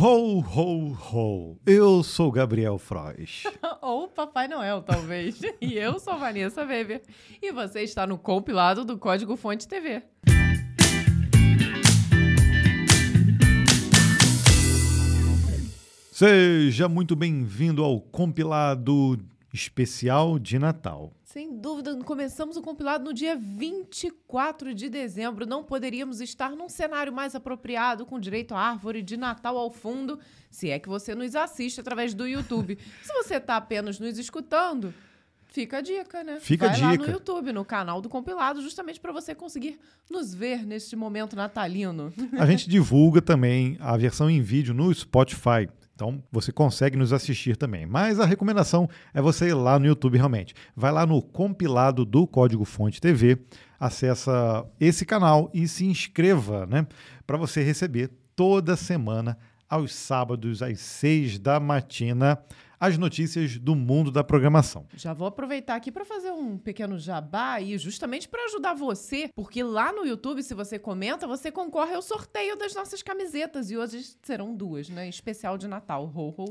Ho, ho, ho! Eu sou Gabriel Frois. Ou Papai Noel, talvez. e eu sou Vanessa Weber. E você está no compilado do Código Fonte TV. Seja muito bem-vindo ao compilado especial de Natal. Sem dúvida, começamos o compilado no dia 24 de dezembro. Não poderíamos estar num cenário mais apropriado, com direito à árvore de Natal ao fundo, se é que você nos assiste através do YouTube. se você está apenas nos escutando, Fica a dica, né? Fica Vai a dica. lá no YouTube, no canal do compilado, justamente para você conseguir nos ver neste momento natalino. A gente divulga também a versão em vídeo no Spotify. Então você consegue nos assistir também. Mas a recomendação é você ir lá no YouTube realmente. Vai lá no compilado do Código Fonte TV, acessa esse canal e se inscreva, né? Para você receber toda semana, aos sábados, às seis da matina, as notícias do mundo da programação. Já vou aproveitar aqui para fazer um pequeno jabá aí, justamente para ajudar você, porque lá no YouTube, se você comenta, você concorre ao sorteio das nossas camisetas e hoje serão duas, né? Especial de Natal. Ho, ho, ho.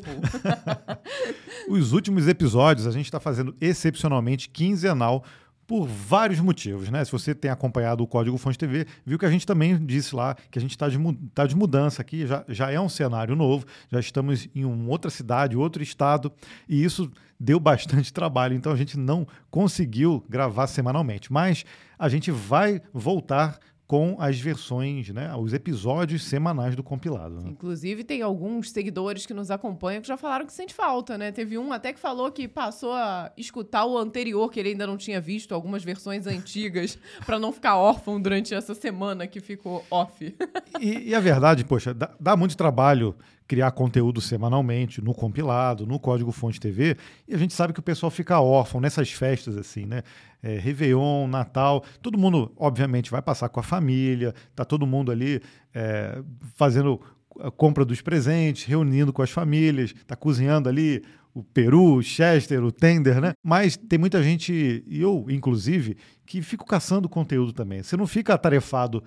Os últimos episódios a gente está fazendo excepcionalmente quinzenal por vários motivos, né? Se você tem acompanhado o Código Fonte TV, viu que a gente também disse lá que a gente está de, tá de mudança aqui, já, já é um cenário novo, já estamos em uma outra cidade, outro estado, e isso deu bastante trabalho, então a gente não conseguiu gravar semanalmente. Mas a gente vai voltar com as versões, né, os episódios semanais do compilado. Né? Inclusive, tem alguns seguidores que nos acompanham que já falaram que sente falta, né? Teve um até que falou que passou a escutar o anterior, que ele ainda não tinha visto, algumas versões antigas, para não ficar órfão durante essa semana que ficou off. e, e a verdade, poxa, dá, dá muito trabalho criar conteúdo semanalmente no compilado, no Código Fonte TV, e a gente sabe que o pessoal fica órfão nessas festas assim, né? É, Réveillon, Natal, todo mundo, obviamente, vai passar com a família, tá todo mundo ali é, fazendo a compra dos presentes, reunindo com as famílias, tá cozinhando ali o peru, o chester, o tender, né? Mas tem muita gente, e eu inclusive, que fico caçando conteúdo também. Você não fica atarefado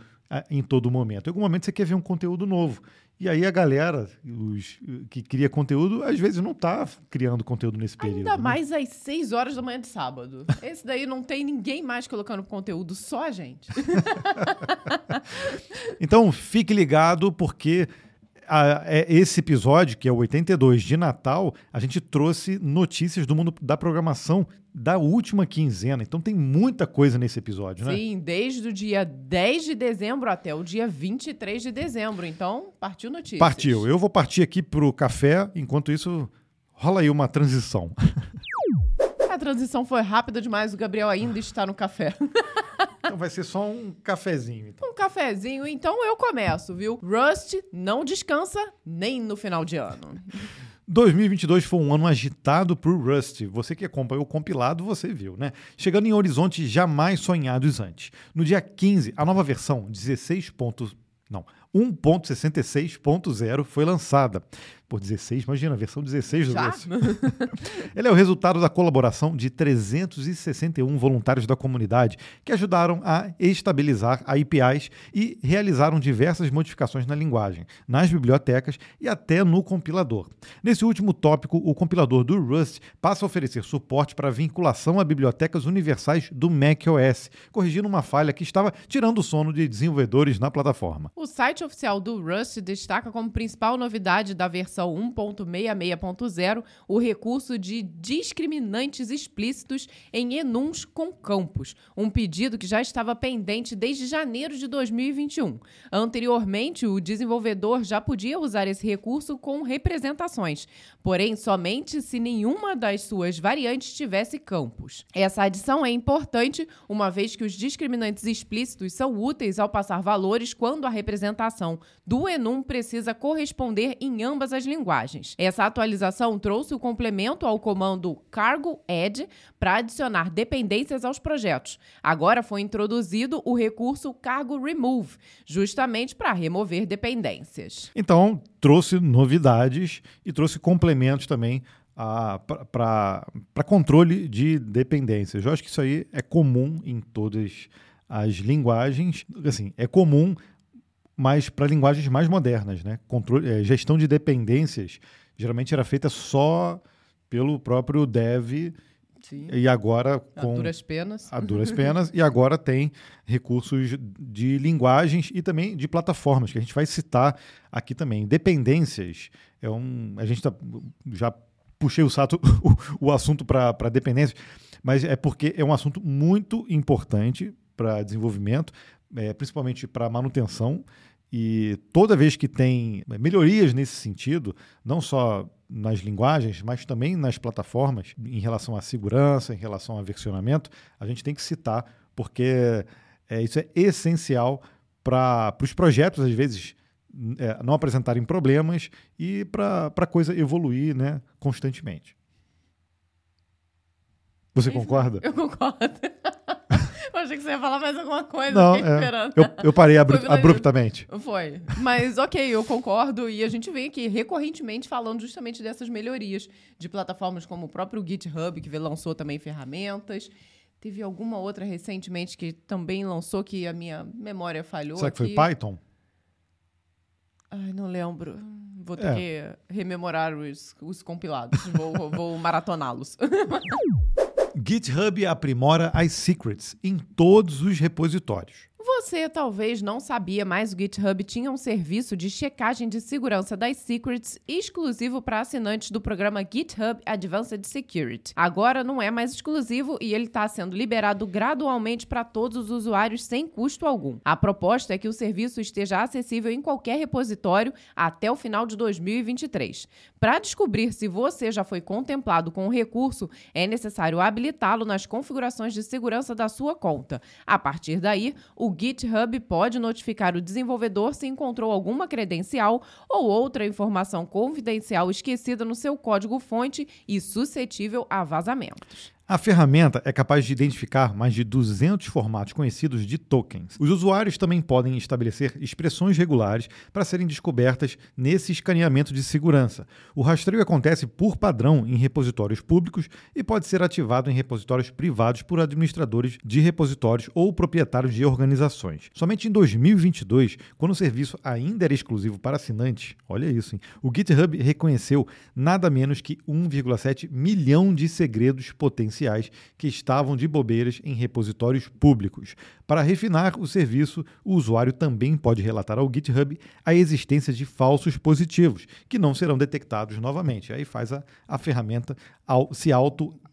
em todo momento. Em algum momento você quer ver um conteúdo novo. E aí a galera os, que cria conteúdo, às vezes não está criando conteúdo nesse período. Ainda né? mais às 6 horas da manhã de sábado. Esse daí não tem ninguém mais colocando conteúdo, só a gente. então fique ligado, porque a, é, esse episódio, que é o 82 de Natal, a gente trouxe notícias do mundo da programação da última quinzena. Então tem muita coisa nesse episódio, né? Sim, desde o dia 10 de dezembro até o dia 23 de dezembro. Então, partiu notícias. Partiu. Eu vou partir aqui pro café, enquanto isso rola aí uma transição. A transição foi rápida demais, o Gabriel ainda está no café. Então vai ser só um cafezinho. Então. Um cafezinho, então eu começo, viu? Rust não descansa nem no final de ano. 2022 foi um ano agitado por Rust. Você que acompanhou o compilado, você viu, né? Chegando em horizontes jamais sonhados antes. No dia 15, a nova versão 16. Não, 1.66.0 foi lançada por 16, imagina, a versão 16 do Já? Ele é o resultado da colaboração de 361 voluntários da comunidade que ajudaram a estabilizar APIs e realizaram diversas modificações na linguagem, nas bibliotecas e até no compilador. Nesse último tópico, o compilador do Rust passa a oferecer suporte para vinculação a bibliotecas universais do macOS, corrigindo uma falha que estava tirando o sono de desenvolvedores na plataforma. O site oficial do Rust destaca como principal novidade da versão 1.66.0 o recurso de discriminantes explícitos em enuns com campos, um pedido que já estava pendente desde janeiro de 2021. Anteriormente, o desenvolvedor já podia usar esse recurso com representações, porém somente se nenhuma das suas variantes tivesse campos. Essa adição é importante, uma vez que os discriminantes explícitos são úteis ao passar valores quando a representação do enum precisa corresponder em ambas as linguagens. Essa atualização trouxe o complemento ao comando cargo add para adicionar dependências aos projetos. Agora foi introduzido o recurso cargo remove, justamente para remover dependências. Então, trouxe novidades e trouxe complementos também para controle de dependências. Eu acho que isso aí é comum em todas as linguagens. Assim, é comum mas para linguagens mais modernas, né? Controle, é, gestão de dependências geralmente era feita só pelo próprio dev Sim. e agora A com duras penas. a duras penas e agora tem recursos de linguagens e também de plataformas que a gente vai citar aqui também. Dependências é um a gente tá, já puxei o, sato, o, o assunto para dependências, mas é porque é um assunto muito importante para desenvolvimento, é, principalmente para manutenção. E toda vez que tem melhorias nesse sentido, não só nas linguagens, mas também nas plataformas, em relação à segurança, em relação a versionamento, a gente tem que citar, porque é, isso é essencial para os projetos, às vezes, é, não apresentarem problemas e para a coisa evoluir né, constantemente. Você concorda? Eu concordo. eu achei que você ia falar mais alguma coisa. Não, fiquei é, esperando. eu, eu parei abru- Foi abruptamente. Foi. Mas ok, eu concordo. E a gente vem aqui recorrentemente falando justamente dessas melhorias de plataformas como o próprio GitHub, que lançou também ferramentas. Teve alguma outra recentemente que também lançou que a minha memória falhou. Será que foi aqui. Python? Ai, não lembro. Vou ter É. que rememorar os, os compilados. Vou, vou maratoná-los. GitHub aprimora as secrets em todos os repositórios. Você talvez não sabia, mas o GitHub tinha um serviço de checagem de segurança das secrets exclusivo para assinantes do programa GitHub Advanced Security. Agora não é mais exclusivo e ele está sendo liberado gradualmente para todos os usuários sem custo algum. A proposta é que o serviço esteja acessível em qualquer repositório até o final de 2023. Para descobrir se você já foi contemplado com o recurso, é necessário habilitá-lo nas configurações de segurança da sua conta. A partir daí, o GitHub pode notificar o desenvolvedor se encontrou alguma credencial ou outra informação confidencial esquecida no seu código-fonte e suscetível a vazamentos. A ferramenta é capaz de identificar mais de 200 formatos conhecidos de tokens. Os usuários também podem estabelecer expressões regulares para serem descobertas nesse escaneamento de segurança. O rastreio acontece por padrão em repositórios públicos e pode ser ativado em repositórios privados por administradores de repositórios ou proprietários de organizações. Somente em 2022, quando o serviço ainda era exclusivo para assinantes, olha isso, hein? o GitHub reconheceu nada menos que 1,7 milhão de segredos potenciais que estavam de bobeiras em repositórios públicos. Para refinar o serviço, o usuário também pode relatar ao GitHub a existência de falsos positivos, que não serão detectados novamente. Aí faz a, a ferramenta ao, se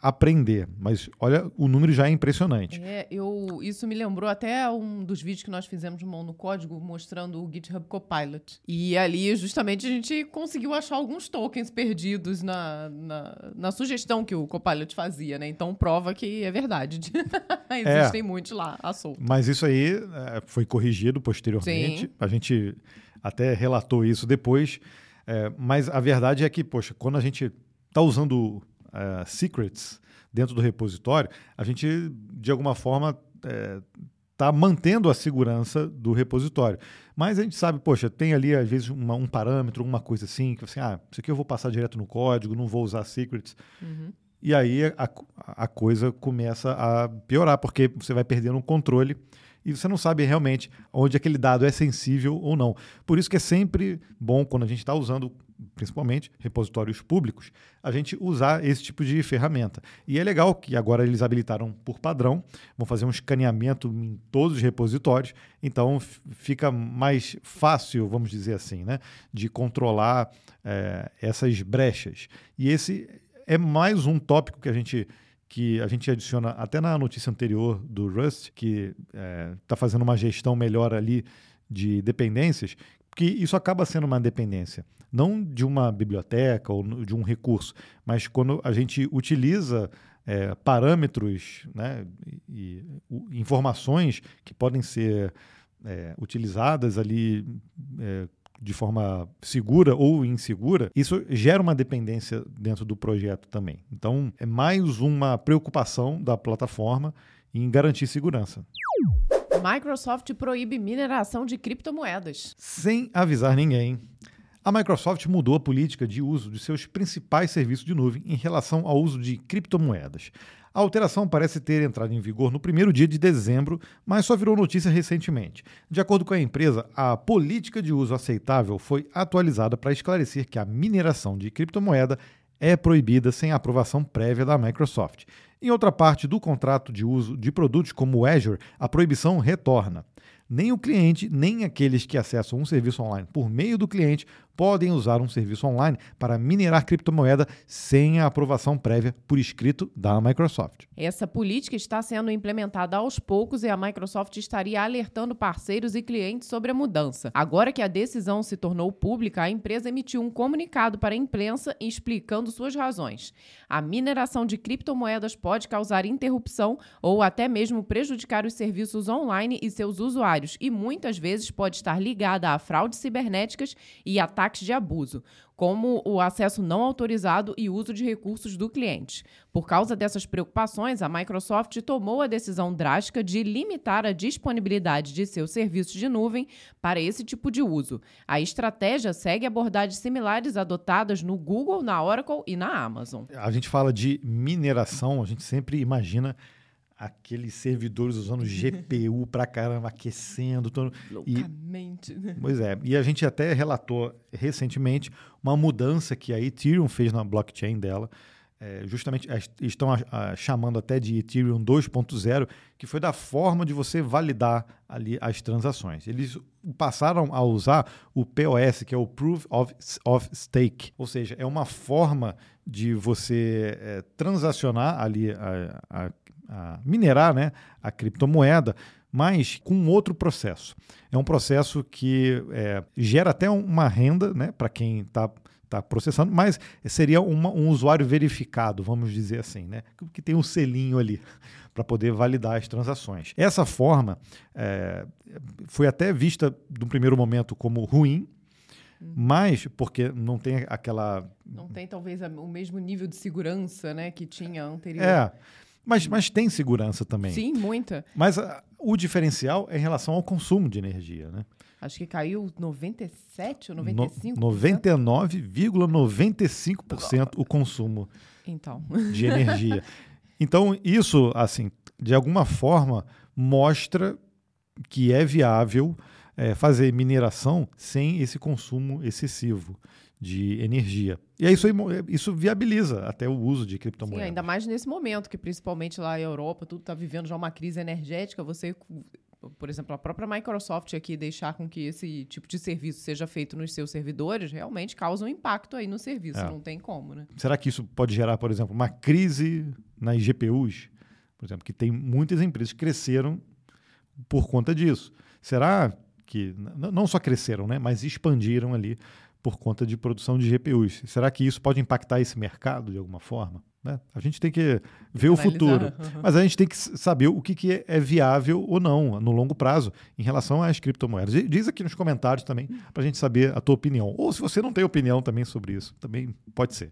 auto-aprender. Mas olha, o número já é impressionante. É, eu, isso me lembrou até um dos vídeos que nós fizemos Mão no Código, mostrando o GitHub Copilot. E ali, justamente, a gente conseguiu achar alguns tokens perdidos na, na, na sugestão que o Copilot fazia, né? Então, prova que é verdade. Existem muitos lá, à solta. Mas isso aí é, foi corrigido posteriormente. Sim. A gente até relatou isso depois. É, mas a verdade é que, poxa, quando a gente está usando é, secrets dentro do repositório, a gente, de alguma forma, está mantendo a segurança do repositório. Mas a gente sabe, poxa, tem ali, às vezes, uma- um parâmetro, uma coisa assim, que assim, ah, isso aqui eu vou passar direto no código, não vou usar secrets. Uhum. E aí a, a coisa começa a piorar, porque você vai perdendo o controle e você não sabe realmente onde aquele dado é sensível ou não. Por isso que é sempre bom, quando a gente está usando, principalmente, repositórios públicos, a gente usar esse tipo de ferramenta. E é legal que agora eles habilitaram por padrão, vão fazer um escaneamento em todos os repositórios, então fica mais fácil, vamos dizer assim, né, de controlar eh, essas brechas. E esse é mais um tópico que a gente que a gente adiciona até na notícia anterior do Rust, que está fazendo uma gestão melhor ali de dependências, que isso acaba sendo uma dependência, não de uma biblioteca ou de um recurso, mas quando a gente utiliza é, parâmetros né, e, informações que podem ser é, utilizadas ali é, de forma segura ou insegura, isso gera uma dependência dentro do projeto também. Então, é mais uma preocupação da plataforma em garantir segurança. Microsoft proíbe mineração de criptomoedas. Sem avisar ninguém, A Microsoft mudou a política de uso de seus principais serviços de nuvem em relação ao uso de criptomoedas. A alteração parece ter entrado em vigor no primeiro dia de dezembro, mas só virou notícia recentemente. De acordo com a empresa, a política de uso aceitável foi atualizada para esclarecer que a mineração de criptomoeda é proibida sem aprovação prévia da Microsoft. Em outra parte do contrato de uso de produtos como o Azure, a proibição retorna. Nem o cliente, nem aqueles que acessam um serviço online por meio do cliente podem usar um serviço online para minerar criptomoeda sem a aprovação prévia por escrito da Microsoft. Essa política está sendo implementada aos poucos e a Microsoft estaria alertando parceiros e clientes sobre a mudança. Agora que a decisão se tornou pública, a empresa emitiu um comunicado para a imprensa explicando suas razões. A mineração de criptomoedas pode causar interrupção ou até mesmo prejudicar os serviços online e seus usuários, e muitas vezes pode estar ligada a fraudes cibernéticas e ataques ataques de abuso, como o acesso não autorizado e uso de recursos do cliente. Por causa dessas preocupações, a Microsoft tomou a decisão drástica de limitar a disponibilidade de seus serviços de nuvem para esse tipo de uso. A estratégia segue abordagens similares adotadas no Google, na Oracle e na Amazon. A gente fala de mineração, a gente sempre imagina aqueles servidores usando GPU pra caramba, aquecendo. Todo, Loucamente. E, pois é. E a gente até relatou recentemente uma mudança que a Ethereum fez na blockchain dela. É, justamente estão a, a, chamando até de Ethereum 2.0, que foi da forma de você validar ali as transações. Eles passaram a usar o POS, que é o Proof of, of Stake, ou seja, é uma forma de você é, transacionar ali a, a minerar né, a criptomoeda, mas com outro processo. É um processo que é, gera até uma renda né, para quem está tá processando, mas seria uma, um usuário verificado, vamos dizer assim, né, que tem um selinho ali para poder validar as transações. Essa forma é, foi até vista, no primeiro momento, como ruim, mas porque não tem aquela. Não tem, talvez, o mesmo nível de segurança né, que tinha anterior. É. Mas, mas tem segurança também. Sim, muita. Mas a, ah, o diferencial é em relação ao consumo de energia, né? Acho que caiu 97 ou 95%. 99,95% o consumo então. de energia. Então, isso, assim, de alguma forma, mostra que é viável é, fazer mineração sem esse consumo excessivo de energia. E aí isso, isso viabiliza até o uso de criptomoedas. Sim, ainda mais nesse momento, que principalmente lá na Europa, tudo está vivendo já uma crise energética, você por exemplo, a própria Microsoft aqui deixar com que esse tipo de serviço seja feito nos seus servidores, realmente causa um impacto aí no serviço, é. não tem como, né? Será que isso pode gerar, por exemplo, uma crise nas GPUs? Por exemplo, que tem muitas empresas que cresceram por conta disso. Será que não só cresceram, né, mas expandiram ali por conta de produção de GPUs. Será que isso pode impactar esse mercado de alguma forma? Né? A gente tem que ver Analisar. o futuro, mas a gente tem que saber o que, que é viável ou não no longo prazo em relação às criptomoedas. Diz aqui nos comentários também para a gente saber a tua opinião. Ou se você não tem opinião também sobre isso, também pode ser.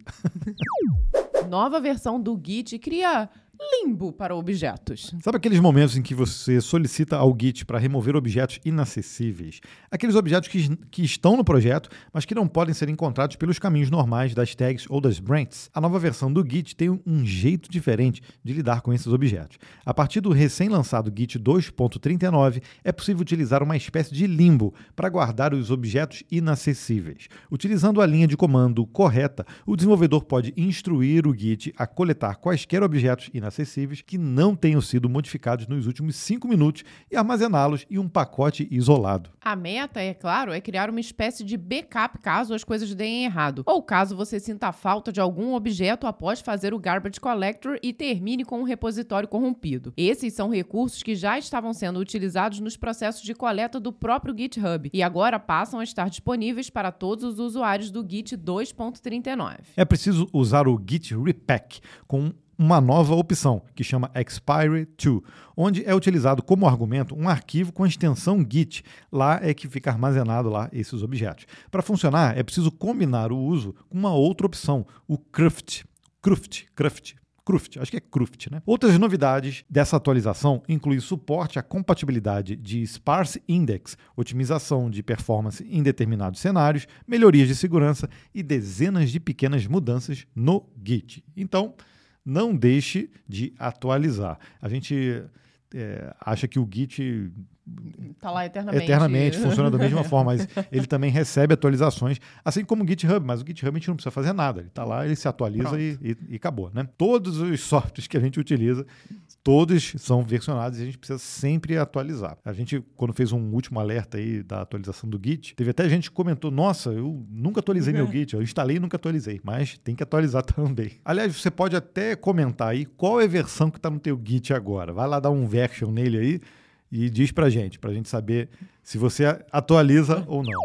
Nova versão do Git cria limbo para objetos. Sabe aqueles momentos em que você solicita ao Git para remover objetos inacessíveis? Aqueles objetos que, que estão no projeto, mas que não podem ser encontrados pelos caminhos normais das tags ou das branches. A nova versão do Git tem um jeito diferente de lidar com esses objetos. A partir do recém-lançado Git 2.39, é possível utilizar uma espécie de limbo para guardar os objetos inacessíveis. Utilizando a linha de comando correta, o desenvolvedor pode instruir o Git a coletar quaisquer objetos inacessíveis inacessíveis que não tenham sido modificados nos últimos cinco minutos e armazená-los em um pacote isolado. A meta, é claro, é criar uma espécie de backup caso as coisas deem errado, ou caso você sinta falta de algum objeto após fazer o garbage collector e termine com um repositório corrompido. Esses são recursos que já estavam sendo utilizados nos processos de coleta do próprio GitHub e agora passam a estar disponíveis para todos os usuários do Git 2.39. É preciso usar o Git Repack com uma nova opção que chama Expire To, onde é utilizado como argumento um arquivo com a extensão Git. Lá é que fica armazenado lá esses objetos. Para funcionar, é preciso combinar o uso com uma outra opção, o Cruft. Cruft, Cruft, Cruft, acho que é Cruft, né? Outras novidades dessa atualização incluem suporte à compatibilidade de Sparse Index, otimização de performance em determinados cenários, melhorias de segurança e dezenas de pequenas mudanças no Git. Então, não deixe de atualizar. A gente é, acha que o Git Tá lá eternamente. Eternamente, funciona da mesma forma, mas ele também recebe atualizações, assim como o GitHub, mas o GitHub a gente não precisa fazer nada. Ele está lá, ele se atualiza e, e, e, acabou. Né? Todos os softwares que a gente utiliza, todos são versionados e a gente precisa sempre atualizar. A gente, quando fez um último alerta aí da atualização do Git, teve até gente que comentou: Nossa, eu nunca atualizei meu Git, eu instalei e nunca atualizei, mas tem que atualizar também. Aliás, você pode até comentar aí qual é a versão que está no teu Git agora. Vai lá dar um version nele aí e diz pra gente, pra gente saber se você atualiza ou não.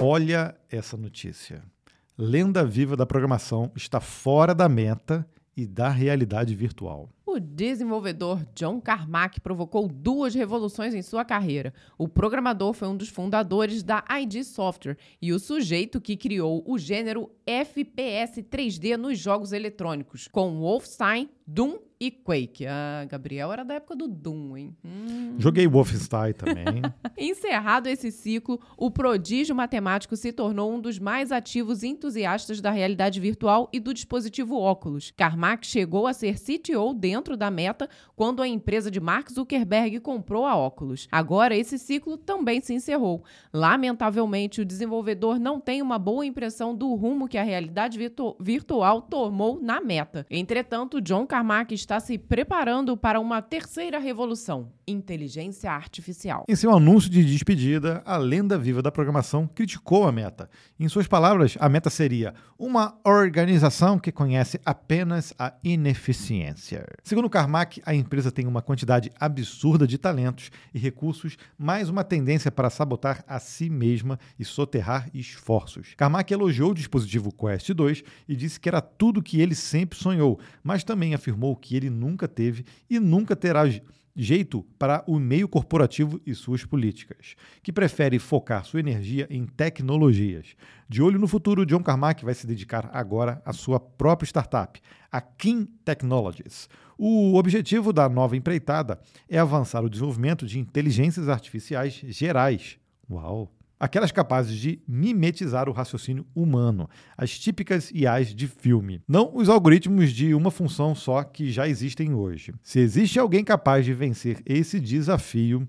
Olha essa notícia. Lenda viva da programação está fora da meta e da realidade virtual. O desenvolvedor John Carmack provocou duas revoluções em sua carreira. O programador foi um dos fundadores da ID Software e o sujeito que criou o gênero FPS 3D nos jogos eletrônicos, com Wolfenstein, Doom e Quake. Ah, Gabriel era da época do Doom, hein? Hum. Joguei Wolfenstein também. Encerrado esse ciclo, o prodígio matemático se tornou um dos mais ativos entusiastas da realidade virtual e do dispositivo óculos. Carmack chegou a ser CTO dentro da Meta quando a empresa de Mark Zuckerberg comprou a óculos. Agora, esse ciclo também se encerrou. Lamentavelmente, o desenvolvedor não tem uma boa impressão do rumo que a realidade virtu virtual tomou na Meta. Entretanto, John Carmack está se preparando para uma terceira revolução: inteligência artificial. Em seu anúncio de despedida, a lenda viva da programação criticou a Meta. Em suas palavras, a Meta seria uma organização que conhece apenas a ineficiência. Segundo Carmack, a empresa tem uma quantidade absurda de talentos e recursos, mais uma tendência para sabotar a si mesma e soterrar esforços. Carmack elogiou o dispositivo Quest 2 e disse que era tudo que ele sempre sonhou, mas também afirmou que ele nunca teve e nunca terá jeito para o meio corporativo e suas políticas, que prefere focar sua energia em tecnologias. De olho no futuro, John Carmack vai se dedicar agora à sua própria startup, a King Technologies. O objetivo da nova empreitada é avançar o desenvolvimento de inteligências artificiais gerais. Uau! Aquelas capazes de mimetizar o raciocínio humano, as típicas IAs de filme, não os algoritmos de uma função só que já existem hoje. Se existe alguém capaz de vencer esse desafio,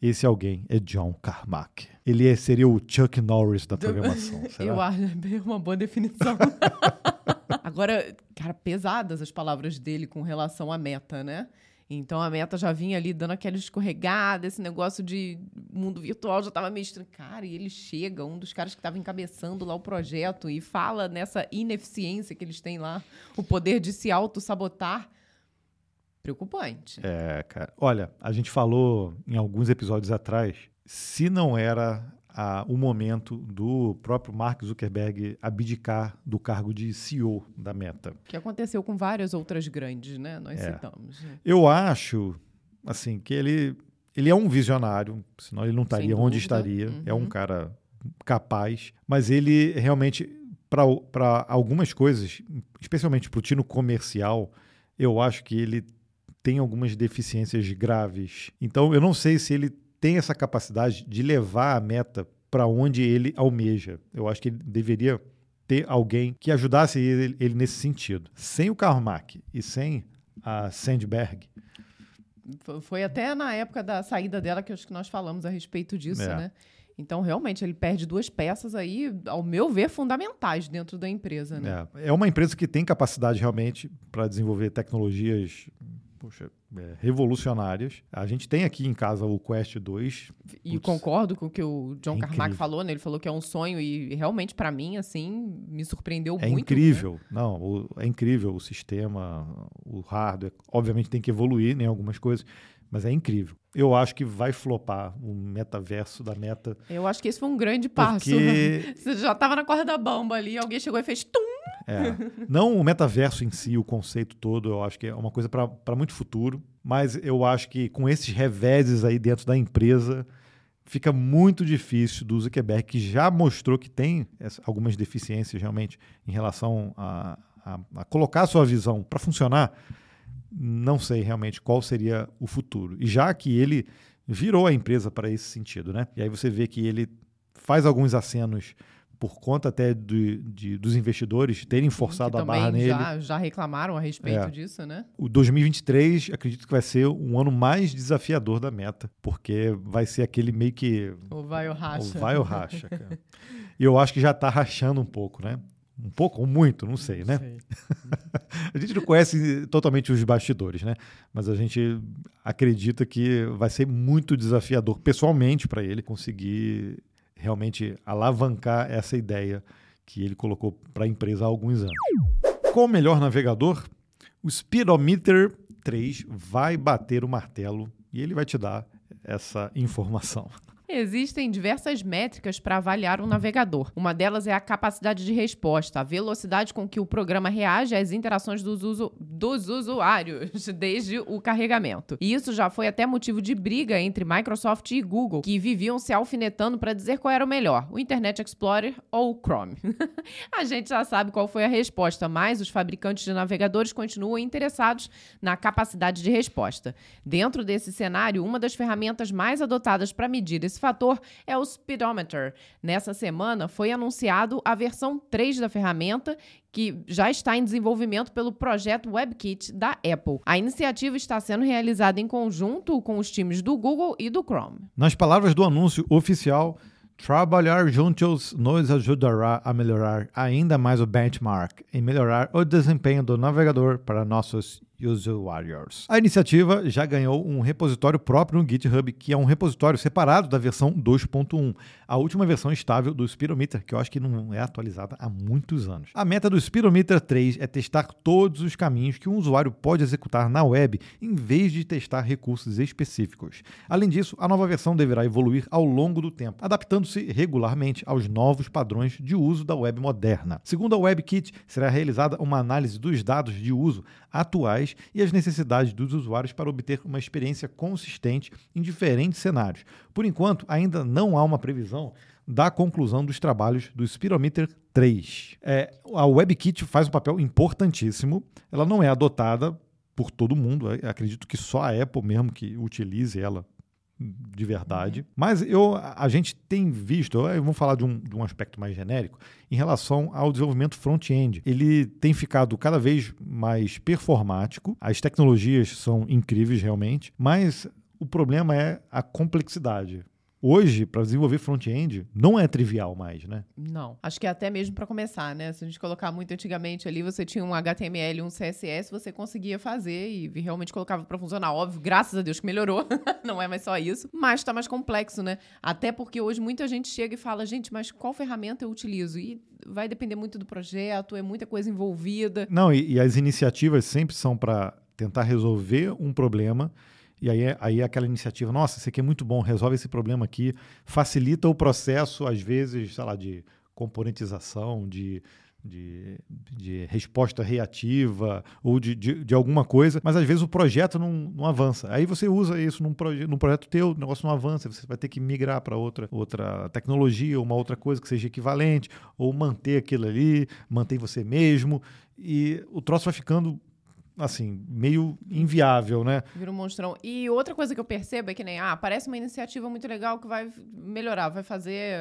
esse alguém é John Carmack. Ele é, seria o Chuck Norris da programação. Será? Eu acho é uma boa definição. Agora, cara, pesadas as palavras dele com relação à meta, né? Então a meta já vinha ali dando aquela escorregada, esse negócio de mundo virtual já estava meio estranho. Cara, e ele chega, um dos caras que estava encabeçando lá o projeto, e fala nessa ineficiência que eles têm lá, o poder de se auto-sabotar. Preocupante. É, cara. Olha, a gente falou em alguns episódios atrás, se não era a, o momento do próprio Mark Zuckerberg abdicar do cargo de CEO da Meta. Que aconteceu com várias outras grandes, né? Nós é. citamos. Né? Eu acho, assim, que ele, ele é um visionário, senão ele não estaria onde estaria. Uhum. É um uhum. cara capaz, mas ele realmente, para algumas coisas, especialmente para o tino comercial, eu acho que ele tem algumas deficiências graves. Então, eu não sei se ele tem essa capacidade de levar a meta para onde ele almeja. Eu acho que ele deveria ter alguém que ajudasse ele, ele nesse sentido. Sem o Carmack e sem a Sandberg. Foi até na época da saída dela que acho que nós falamos a respeito disso, é. né? Então, realmente, ele perde duas peças aí, ao meu ver, fundamentais dentro da empresa. Né? É, é uma empresa que tem capacidade realmente para desenvolver tecnologias poxa, é, revolucionárias. A gente tem aqui em casa o Quest 2. E concordo com o que o John é Carmack falou, né? Ele falou que é um sonho e realmente para mim assim me surpreendeu é muito. É incrível. Né? Não, o, é incrível o sistema, o hardware. Obviamente tem que evoluir em né, algumas coisas, mas é incrível. Eu acho que vai flopar o metaverso da meta. Eu acho que esse foi um grande passo. Porque... Você já estava na corda da bomba ali, alguém chegou e fez tum. É. Não o metaverso em si, o conceito todo, eu acho que é uma coisa para muito futuro, mas eu acho que com esses reveses aí dentro da empresa, fica muito difícil do Zuckerberg, que já mostrou que tem algumas deficiências realmente em relação a, a, a colocar a sua visão para funcionar, não sei realmente qual seria o futuro. E já que ele virou a empresa para esse sentido, né? E aí você vê que ele faz alguns acenos por conta até de, de, dos investidores terem forçado a barra nele. Já, já reclamaram a respeito é. disso, né? O 2023, acredito que vai ser um ano mais desafiador da meta, porque vai ser aquele meio que. O vai ou racha. O vai ou racha, cara. e eu acho que já está rachando um pouco, né? Um pouco ou muito, não sei, né? Sei. a gente não conhece totalmente os bastidores, né? Mas a gente acredita que vai ser muito desafiador pessoalmente para ele conseguir realmente alavancar essa ideia que ele colocou para a empresa há alguns anos. Qual o melhor navegador? O Speedometer 3 vai bater o martelo e ele vai te dar essa informação. Existem diversas métricas para avaliar um navegador. Uma delas é a capacidade de resposta, a velocidade com que o programa reage às interações dos, usu dos usuários desde o carregamento. E isso já foi até motivo de briga entre Microsoft e Google, que viviam se alfinetando para dizer qual era o melhor, o Internet Explorer ou o Chrome. a gente já sabe qual foi a resposta, mas os fabricantes de navegadores continuam interessados na capacidade de resposta. Dentro desse cenário, uma das ferramentas mais adotadas para medir esse esse fator é o Speedometer. Nessa semana foi anunciado a versão 3 da ferramenta, que já está em desenvolvimento pelo projeto WebKit da Apple. A iniciativa está sendo realizada em conjunto com os times do Google e do Chrome. Nas palavras do anúncio oficial, Trabalhar juntos nos ajudará a melhorar ainda mais o benchmark e melhorar o desempenho do navegador para nossos A iniciativa já ganhou um repositório próprio no GitHub, que é um repositório separado da versão 2.1, a última versão estável do Speedometer, que eu acho que não é atualizada há muitos anos. A meta do Speedometer 3 é testar todos os caminhos que um usuário pode executar na web, em vez de testar recursos específicos. Além disso, a nova versão deverá evoluir ao longo do tempo, adaptando-se regularmente aos novos padrões de uso da web moderna. Segundo a WebKit, será realizada uma análise dos dados de uso atuais e as necessidades dos usuários para obter uma experiência consistente em diferentes cenários. Por enquanto, ainda não há uma previsão da conclusão dos trabalhos do Spirometer 3. É, a WebKit faz um papel importantíssimo, ela não é adotada por todo mundo, acredito que só a Apple mesmo que utilize ela de verdade. Uhum. Mas eu, a gente tem visto, vamos falar de um, de um aspecto mais genérico, em relação ao desenvolvimento front-end. Ele tem ficado cada vez mais performático, as tecnologias são incríveis realmente, mas o problema é a complexidade. Hoje, para desenvolver front-end, não é trivial mais, né? Não. Acho que é até mesmo para começar, né? Se a gente colocar muito antigamente ali, você tinha um HTML, um CSS, você conseguia fazer e realmente colocava para funcionar. Óbvio, graças a Deus que melhorou. não é mais só isso. Mas está mais complexo, né? Até porque hoje muita gente chega e fala, gente, mas qual ferramenta eu utilizo? E vai depender muito do projeto, é muita coisa envolvida. Não, e, e as iniciativas sempre são para tentar resolver um problema e aí, aí aquela iniciativa, nossa, isso aqui é muito bom, resolve esse problema aqui, facilita o processo, às vezes, sei lá, de componentização, de, de, de resposta reativa ou de, de, de, alguma coisa, mas às vezes o projeto não, não avança. Aí você usa isso num, proje num projeto teu, o negócio não avança, você vai ter que migrar para outra, outra tecnologia, uma outra coisa que seja equivalente, ou manter aquilo ali, manter você mesmo, e o troço vai ficando assim, meio inviável, né? Vira um monstrão. E outra coisa que eu percebo é que nem, ah, parece uma iniciativa muito legal que vai melhorar, vai fazer,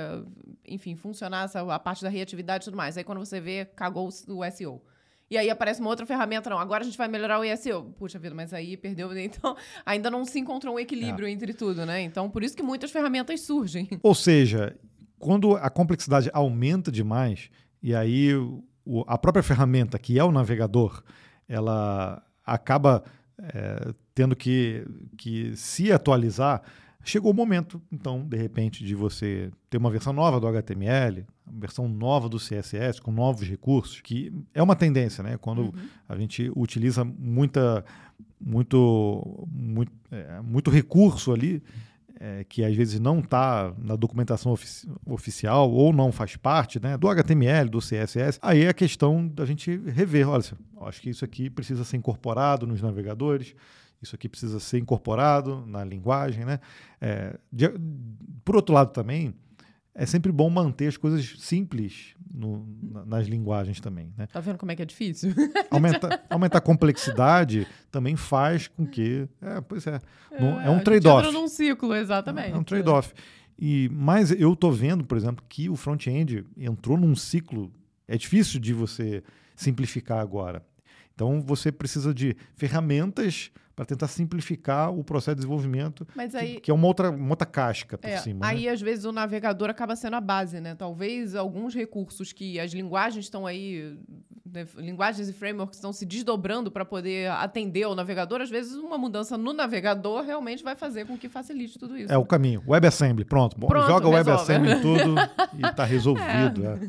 enfim, funcionar essa, a parte da reatividade e tudo mais. Aí quando você vê, cagou o SEO. E aí aparece uma outra ferramenta, não, agora a gente vai melhorar o SEO. Puxa vida, mas aí perdeu, então ainda não se encontrou um equilíbrio é. entre tudo, né? Então por isso que muitas ferramentas surgem. Ou seja, quando a complexidade aumenta demais, e aí o, a própria ferramenta, que é o navegador, ela acaba é, tendo que, que se atualizar, chegou o momento, então, de repente, de você ter uma versão nova do HTML, uma versão nova do CSS, com novos recursos, que é uma tendência, né? Quando uhum. a gente utiliza muita, muito, muito, é, muito recurso ali, é, que às vezes não está na documentação ofici oficial ou não faz parte né, do HTML, do CSS, aí é a questão da gente rever. Olha, acho que isso aqui precisa ser incorporado nos navegadores, isso aqui precisa ser incorporado na linguagem. Né? É, de, por outro lado, também, é sempre bom manter as coisas simples no, na, nas linguagens também. Né? Tá vendo como é que é difícil? Aumentar, aumentar a complexidade também faz com que. É, pois é. É, é a um trade-off. entra num ciclo, exatamente. É um trade-off. E, mas eu estou vendo, por exemplo, que o front-end entrou num ciclo. É difícil de você simplificar agora. Então você precisa de ferramentas para tentar simplificar o processo de desenvolvimento, Mas que- aí, que, é uma outra, uma outra casca por é, cima. né? aí às vezes o navegador acaba sendo a base, né? Talvez alguns recursos que as linguagens estão aí, né, linguagens e frameworks estão se desdobrando para poder atender ao navegador. Às vezes uma mudança no navegador realmente vai fazer com que facilite tudo isso. É o caminho. WebAssembly, pronto. Pronto, joga resolve. WebAssembly em tudo e está resolvido. é.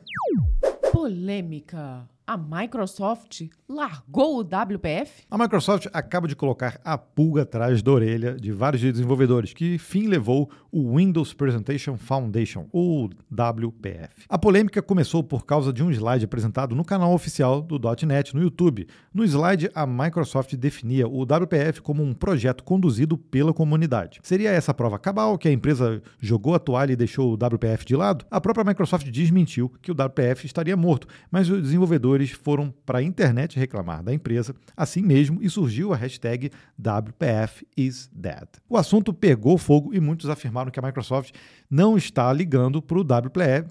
Polêmica. A Microsoft largou o WPF? A Microsoft acaba de colocar a pulga atrás da orelha de vários desenvolvedores, que fim levou o Windows Presentation Foundation, ou WPF. A polêmica começou por causa de um slide apresentado no canal oficial do .NET no YouTube. No slide, a Microsoft definia o WPF como um projeto conduzido pela comunidade. Seria essa a prova cabal que a empresa jogou a toalha e deixou o WPF de lado? A própria Microsoft desmentiu que o WPF estaria morto, mas os desenvolvedores foram para a internet reclamar da empresa, assim mesmo, e surgiu a hashtag WPF is dead. O assunto pegou fogo e muitos afirmaram que a Microsoft não está ligando para o WPF,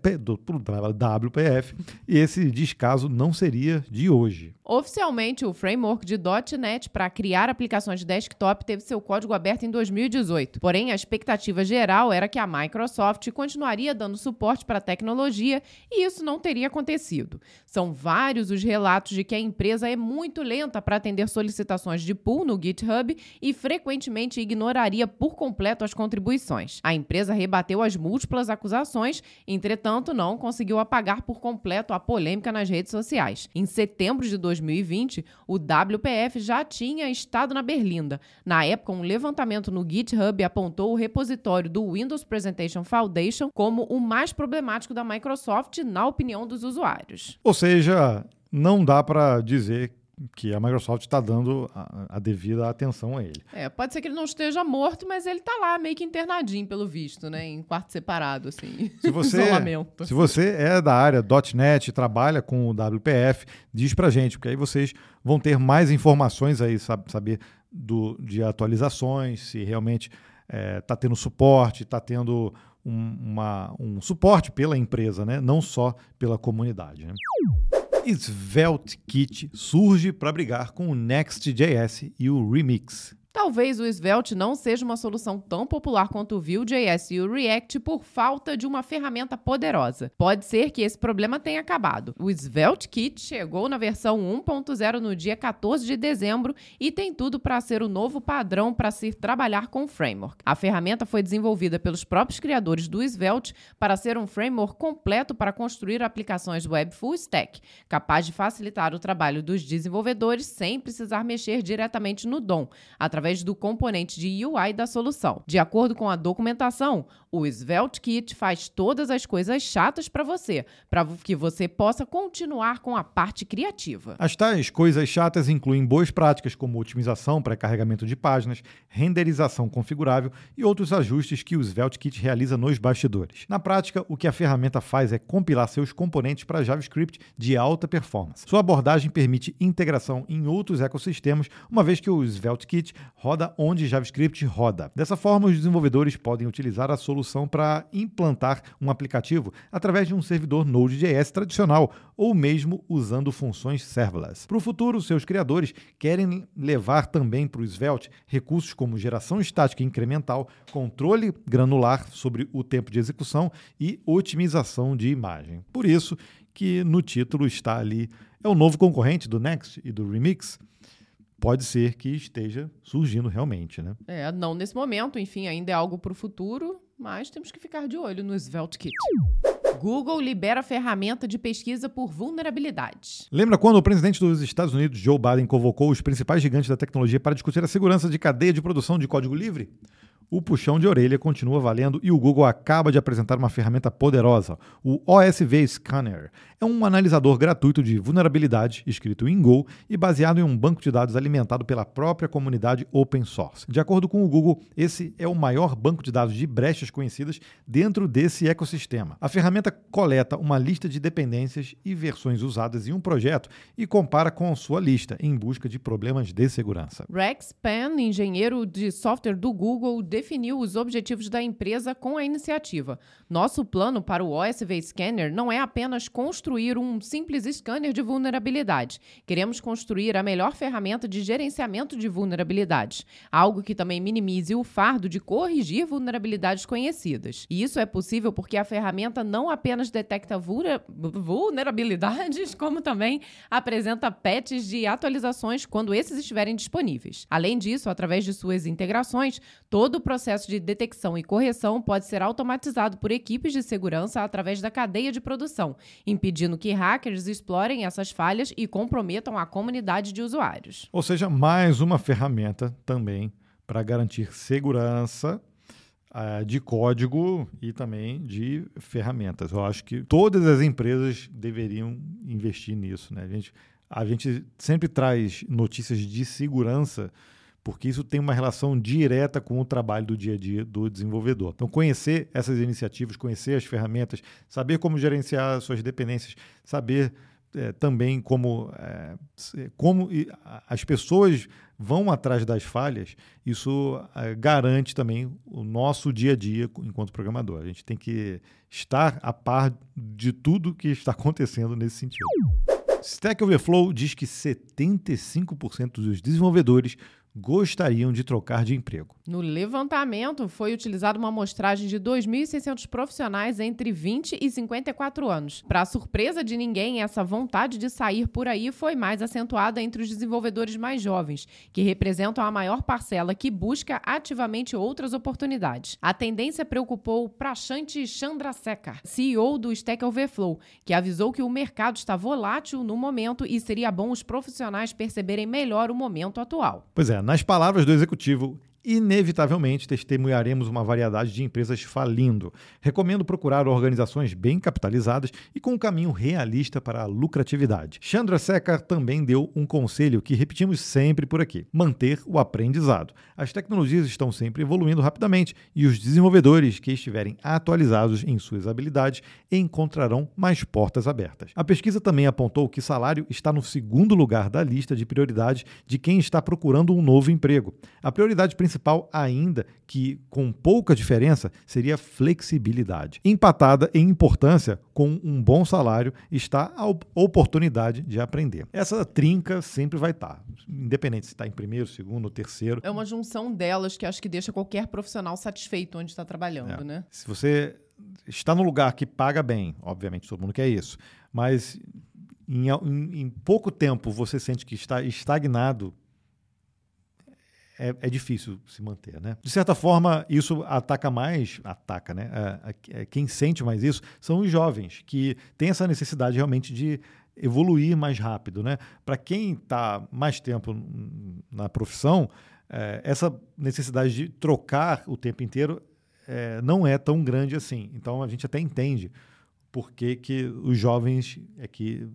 WPF e esse descaso não seria de hoje. Oficialmente, o framework de .NET para criar aplicações de desktop teve seu código aberto em 2018. Porém, a expectativa geral era que a Microsoft continuaria dando suporte para a tecnologia e isso não teria acontecido. São vários os relatos de que a empresa é muito lenta para atender solicitações de pull no GitHub e frequentemente ignoraria por completo as contribuições. A empresa rebateu as múltiplas acusações, entretanto, não conseguiu apagar por completo a polêmica nas redes sociais. Em setembro de 2020, o WPF já tinha estado na berlinda. Na época, um levantamento no GitHub apontou o repositório do Windows Presentation Foundation como o mais problemático da Microsoft, na opinião dos usuários. Ou seja, não dá para dizer que a Microsoft está dando a, a devida atenção a ele. É, pode ser que ele não esteja morto, mas ele tá lá meio que internadinho, pelo visto, né? Em quarto separado, assim. Se você, Isolamento. se você é da área .NET, trabalha com o WPF, diz pra gente, porque aí vocês vão ter mais informações aí, sabe, saber do, de atualizações, se realmente está tendo suporte, está tendo um, uma- um suporte pela empresa, né? não só pela comunidade. Né? Svelte Kit surge para brigar com o Next.js e o Remix. Talvez o Svelte não seja uma solução tão popular quanto o Vue.js e o React por falta de uma ferramenta poderosa. Pode ser que esse problema tenha acabado. O Svelte Kit chegou na versão 1.0 no dia 14 de dezembro e tem tudo para ser o novo padrão para se trabalhar com o framework. A ferramenta foi desenvolvida pelos próprios criadores do Svelte para ser um framework completo para construir aplicações web full stack, capaz de facilitar o trabalho dos desenvolvedores sem precisar mexer diretamente no DOM, através do componente de UI da solução. De acordo com a documentação, o Svelte Kit faz todas as coisas chatas para você, para que você possa continuar com a parte criativa. As tais coisas chatas incluem boas práticas como otimização para carregamento de páginas, renderização configurável e outros ajustes que o Svelte Kit realiza nos bastidores. Na prática, o que a ferramenta faz é compilar seus componentes para JavaScript de alta performance. Sua abordagem permite integração em outros ecossistemas, uma vez que o Svelte Kit roda onde JavaScript roda. Dessa forma, os desenvolvedores podem utilizar a solução para implantar um aplicativo através de um servidor Node.js tradicional ou mesmo usando funções serverless. Para o futuro, seus criadores querem levar também para o Svelte recursos como geração estática incremental, controle granular sobre o tempo de execução e otimização de imagem. Por isso que no título está ali é o novo concorrente do Next e do Remix. Pode ser que esteja surgindo realmente, né? É, não nesse momento, enfim, ainda é algo para o futuro, mas temos que ficar de olho no Svelte Kit. Google libera ferramenta de pesquisa por vulnerabilidades. Lembra quando o presidente dos Estados Unidos, Joe Biden, convocou os principais gigantes da tecnologia para discutir a segurança de cadeia de produção de código livre? O puxão de orelha continua valendo e o Google acaba de apresentar uma ferramenta poderosa, o OSV Scanner. É um analisador gratuito de vulnerabilidade, escrito em Go e baseado em um banco de dados alimentado pela própria comunidade open source. De acordo com o Google, esse é o maior banco de dados de brechas conhecidas dentro desse ecossistema. A ferramenta coleta uma lista de dependências e versões usadas em um projeto e compara com sua lista em busca de problemas de segurança. Rex Pan, engenheiro de software do Google, definiu os objetivos da empresa com a iniciativa. Nosso plano para o OSV Scanner não é apenas construir um simples scanner de vulnerabilidade. Queremos construir a melhor ferramenta de gerenciamento de vulnerabilidades, algo que também minimize o fardo de corrigir vulnerabilidades conhecidas. E isso é possível porque a ferramenta não apenas detecta vulnerabilidades, como também apresenta patches de atualizações quando esses estiverem disponíveis. Além disso, através de suas integrações, todo processo de detecção e correção pode ser automatizado por equipes de segurança através da cadeia de produção, impedindo que hackers explorem essas falhas e comprometam a comunidade de usuários. Ou seja, mais uma ferramenta também para garantir segurança uh, de código e também de ferramentas. Eu acho que todas as empresas deveriam investir nisso. Né? A, gente, a gente sempre traz notícias de segurança porque isso tem uma relação direta com o trabalho do dia a dia do desenvolvedor. Então, conhecer essas iniciativas, conhecer as ferramentas, saber como gerenciar suas dependências, saber é, também como, é, como as pessoas vão atrás das falhas, isso é, garante também o nosso dia a dia enquanto programador. A gente tem que estar a par de tudo que está acontecendo nesse sentido. Stack Overflow diz que 75% dos desenvolvedores gostariam de trocar de emprego. No levantamento, foi utilizada uma amostragem de 2.600 profissionais entre 20 e 54 anos. Para surpresa de ninguém, essa vontade de sair por aí foi mais acentuada entre os desenvolvedores mais jovens, que representam a maior parcela que busca ativamente outras oportunidades. A tendência preocupou Prashant Chandrasekhar, CEO do Stack Overflow, que avisou que o mercado está volátil no momento e seria bom os profissionais perceberem melhor o momento atual. Pois é, nas palavras do executivo, inevitavelmente testemunharemos uma variedade de empresas falindo. Recomendo procurar organizações bem capitalizadas e com um caminho realista para a lucratividade. Chandra Sekhar também deu um conselho que repetimos sempre por aqui: manter o aprendizado. As tecnologias estão sempre evoluindo rapidamente e os desenvolvedores que estiverem atualizados em suas habilidades encontrarão mais portas abertas. A pesquisa também apontou que salário está no segundo lugar da lista de prioridades de quem está procurando um novo emprego. A prioridade principal principal ainda, que com pouca diferença, seria flexibilidade. Empatada em importância com um bom salário está a oportunidade de aprender. Essa trinca sempre vai estar, independente se está em primeiro, segundo ou terceiro. É uma junção delas que acho que deixa qualquer profissional satisfeito onde está trabalhando, é. né? Se você está no lugar que paga bem, obviamente todo mundo quer isso, mas em, em, em pouco tempo você sente que está estagnado é, é, difícil se manter, né? De certa forma, isso ataca mais, ataca, né? É, é, quem sente mais isso são os jovens, que têm essa necessidade realmente de evoluir mais rápido, né? Para quem está mais tempo na profissão, é, essa necessidade de trocar o tempo inteiro é, não é tão grande assim. Então, a gente até entende por que, que os jovens é que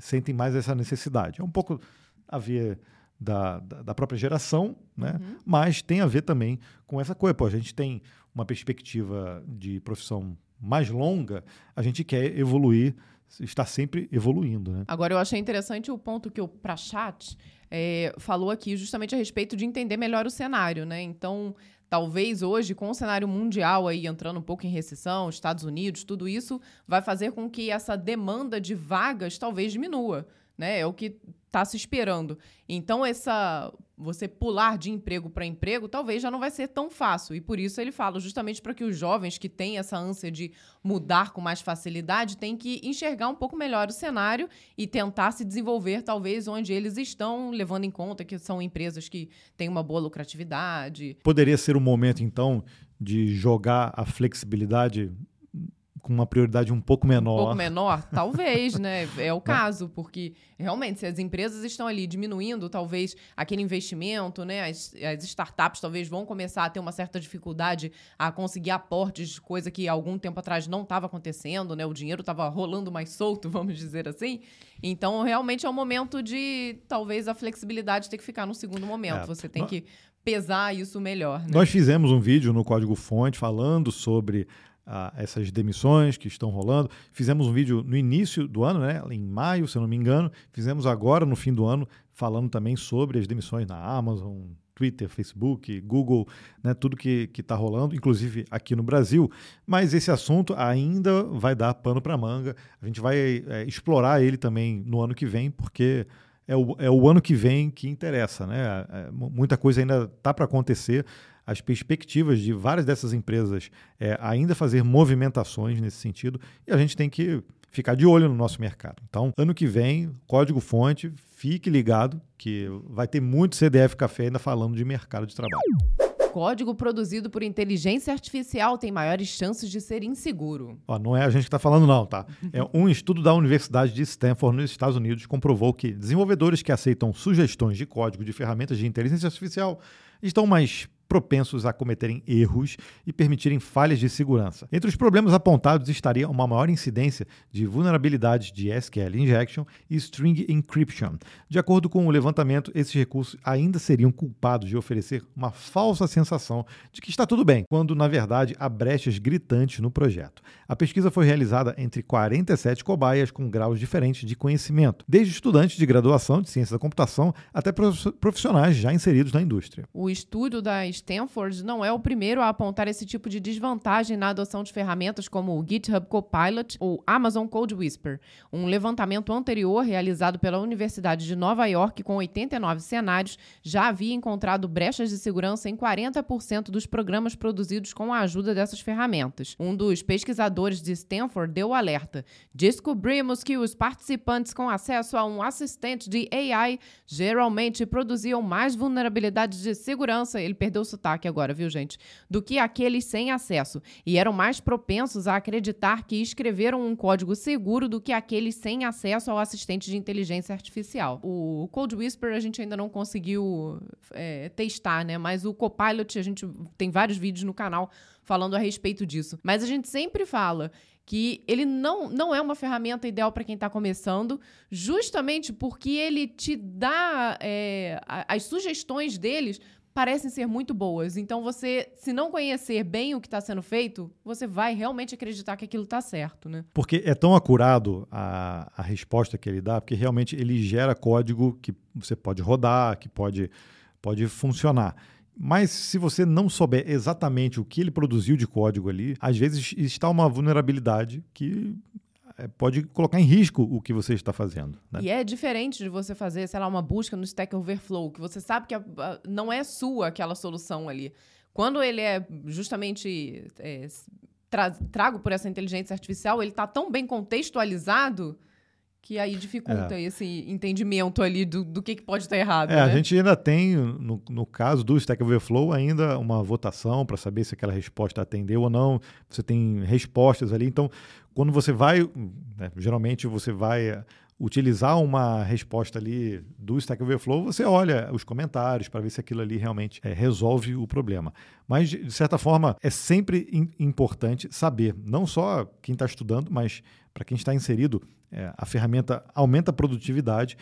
sentem mais essa necessidade. É um pouco a ver da, da, própria geração, né? Uhum. mas tem a ver também com essa coisa. Pô, a gente tem uma perspectiva de profissão mais longa, a gente quer evoluir, está sempre evoluindo. Né? Agora, eu achei interessante o ponto que o Prachat é, falou aqui, justamente a respeito de entender melhor o cenário. Né? Então, talvez hoje, com o cenário mundial aí entrando um pouco em recessão, Estados Unidos, tudo isso vai fazer com que essa demanda de vagas talvez diminua né? É o que está se esperando. Então, essa você pular de emprego para emprego talvez já não vai ser tão fácil. E por isso ele fala, justamente para que os jovens que têm essa ânsia de mudar com mais facilidade têm que enxergar um pouco melhor o cenário e tentar se desenvolver, talvez, onde eles estão, levando em conta que são empresas que têm uma boa lucratividade. Poderia ser o momento, então, de jogar a flexibilidade com uma prioridade um pouco menor. Um pouco menor? Talvez, né? É o caso, porque realmente, se as empresas estão ali diminuindo, talvez aquele investimento, né? As, as startups talvez vão começar a ter uma certa dificuldade a conseguir aportes, coisa que algum tempo atrás não estava acontecendo, né? O dinheiro estava rolando mais solto, vamos dizer assim. Então, realmente é um momento de talvez a flexibilidade ter que ficar no segundo momento. É, Você tem que pesar isso melhor. Né? Nós fizemos um vídeo no Código Fonte falando sobre essas demissões que estão rolando. Fizemos um vídeo no início do ano, né, em maio, se eu não me engano. Fizemos agora, no fim do ano, falando também sobre as demissões na Amazon, Twitter, Facebook, Google, né, tudo que está rolando, inclusive aqui no Brasil. Mas esse assunto ainda vai dar pano para manga. A gente vai é, explorar ele também no ano que vem, porque é o, é o ano que vem que interessa. Né? É, muita coisa ainda está para acontecer. As perspectivas de várias dessas empresas é ainda fazer movimentações nesse sentido e a gente tem que ficar de olho no nosso mercado. Então, ano que vem, código-fonte, fique ligado que vai ter muito CDF Café ainda falando de mercado de trabalho. Código produzido por inteligência artificial tem maiores chances de ser inseguro. Ó, não é a gente que está falando, não, tá? É um estudo da Universidade de Stanford, nos Estados Unidos, comprovou que desenvolvedores que aceitam sugestões de código de ferramentas de inteligência artificial estão mais propensos a cometerem erros e permitirem falhas de segurança. Entre os problemas apontados estaria uma maior incidência de vulnerabilidades de SQL injection e string encryption. De acordo com o levantamento, esses recursos ainda seriam culpados de oferecer uma falsa sensação de que está tudo bem, quando na verdade há brechas gritantes no projeto. A pesquisa foi realizada entre 47 cobaias com graus diferentes de conhecimento, desde estudantes de graduação de ciência da computação até profissionais já inseridos na indústria. O estudo das Stanford não é o primeiro a apontar esse tipo de desvantagem na adoção de ferramentas como o GitHub Copilot ou Amazon Code Whisper. Um levantamento anterior realizado pela Universidade de Nova York com 89 cenários já havia encontrado brechas de segurança em 40% dos programas produzidos com a ajuda dessas ferramentas. Um dos pesquisadores de Stanford deu alerta: descobrimos que os participantes com acesso a um assistente de AI geralmente produziam mais vulnerabilidades de segurança. Ele perdeu sotaque agora, viu, gente? Do que aqueles sem acesso. E eram mais propensos a acreditar que escreveram um código seguro do que aqueles sem acesso ao assistente de inteligência artificial. O Code Whisper a gente ainda não conseguiu é, testar, né? Mas o Copilot, a gente tem vários vídeos no canal falando a respeito disso. Mas a gente sempre fala que ele não, não é uma ferramenta ideal para quem está começando, justamente porque ele te dá é, as sugestões deles parecem ser muito boas. Então, você, se não conhecer bem o que está sendo feito, você vai realmente acreditar que aquilo está certo, né? Porque é tão acurado a, a resposta que ele dá, porque realmente ele gera código que você pode rodar, que pode, pode funcionar. Mas se você não souber exatamente o que ele produziu de código ali, às vezes está uma vulnerabilidade que pode colocar em risco o que você está fazendo. Né? E é diferente de você fazer, sei lá, uma busca no Stack Overflow, que você sabe que a, a, não é sua aquela solução ali. Quando ele é justamente é, tra trago por essa inteligência artificial, ele está tão bem contextualizado que aí dificulta é. esse entendimento ali do, do que, que pode estar errado. É, né? a gente ainda tem, no, no caso do Stack Overflow, ainda uma votação para saber se aquela resposta atendeu ou não. Você tem respostas ali. Então, quando você vai, né, geralmente você vai eh, utilizar uma resposta ali do Stack Overflow, você olha os comentários para ver se aquilo ali realmente é, resolve o problema. Mas, de certa forma, é sempre importante saber, não só quem está estudando, mas para quem está inserido, é, a ferramenta aumenta a produtividade,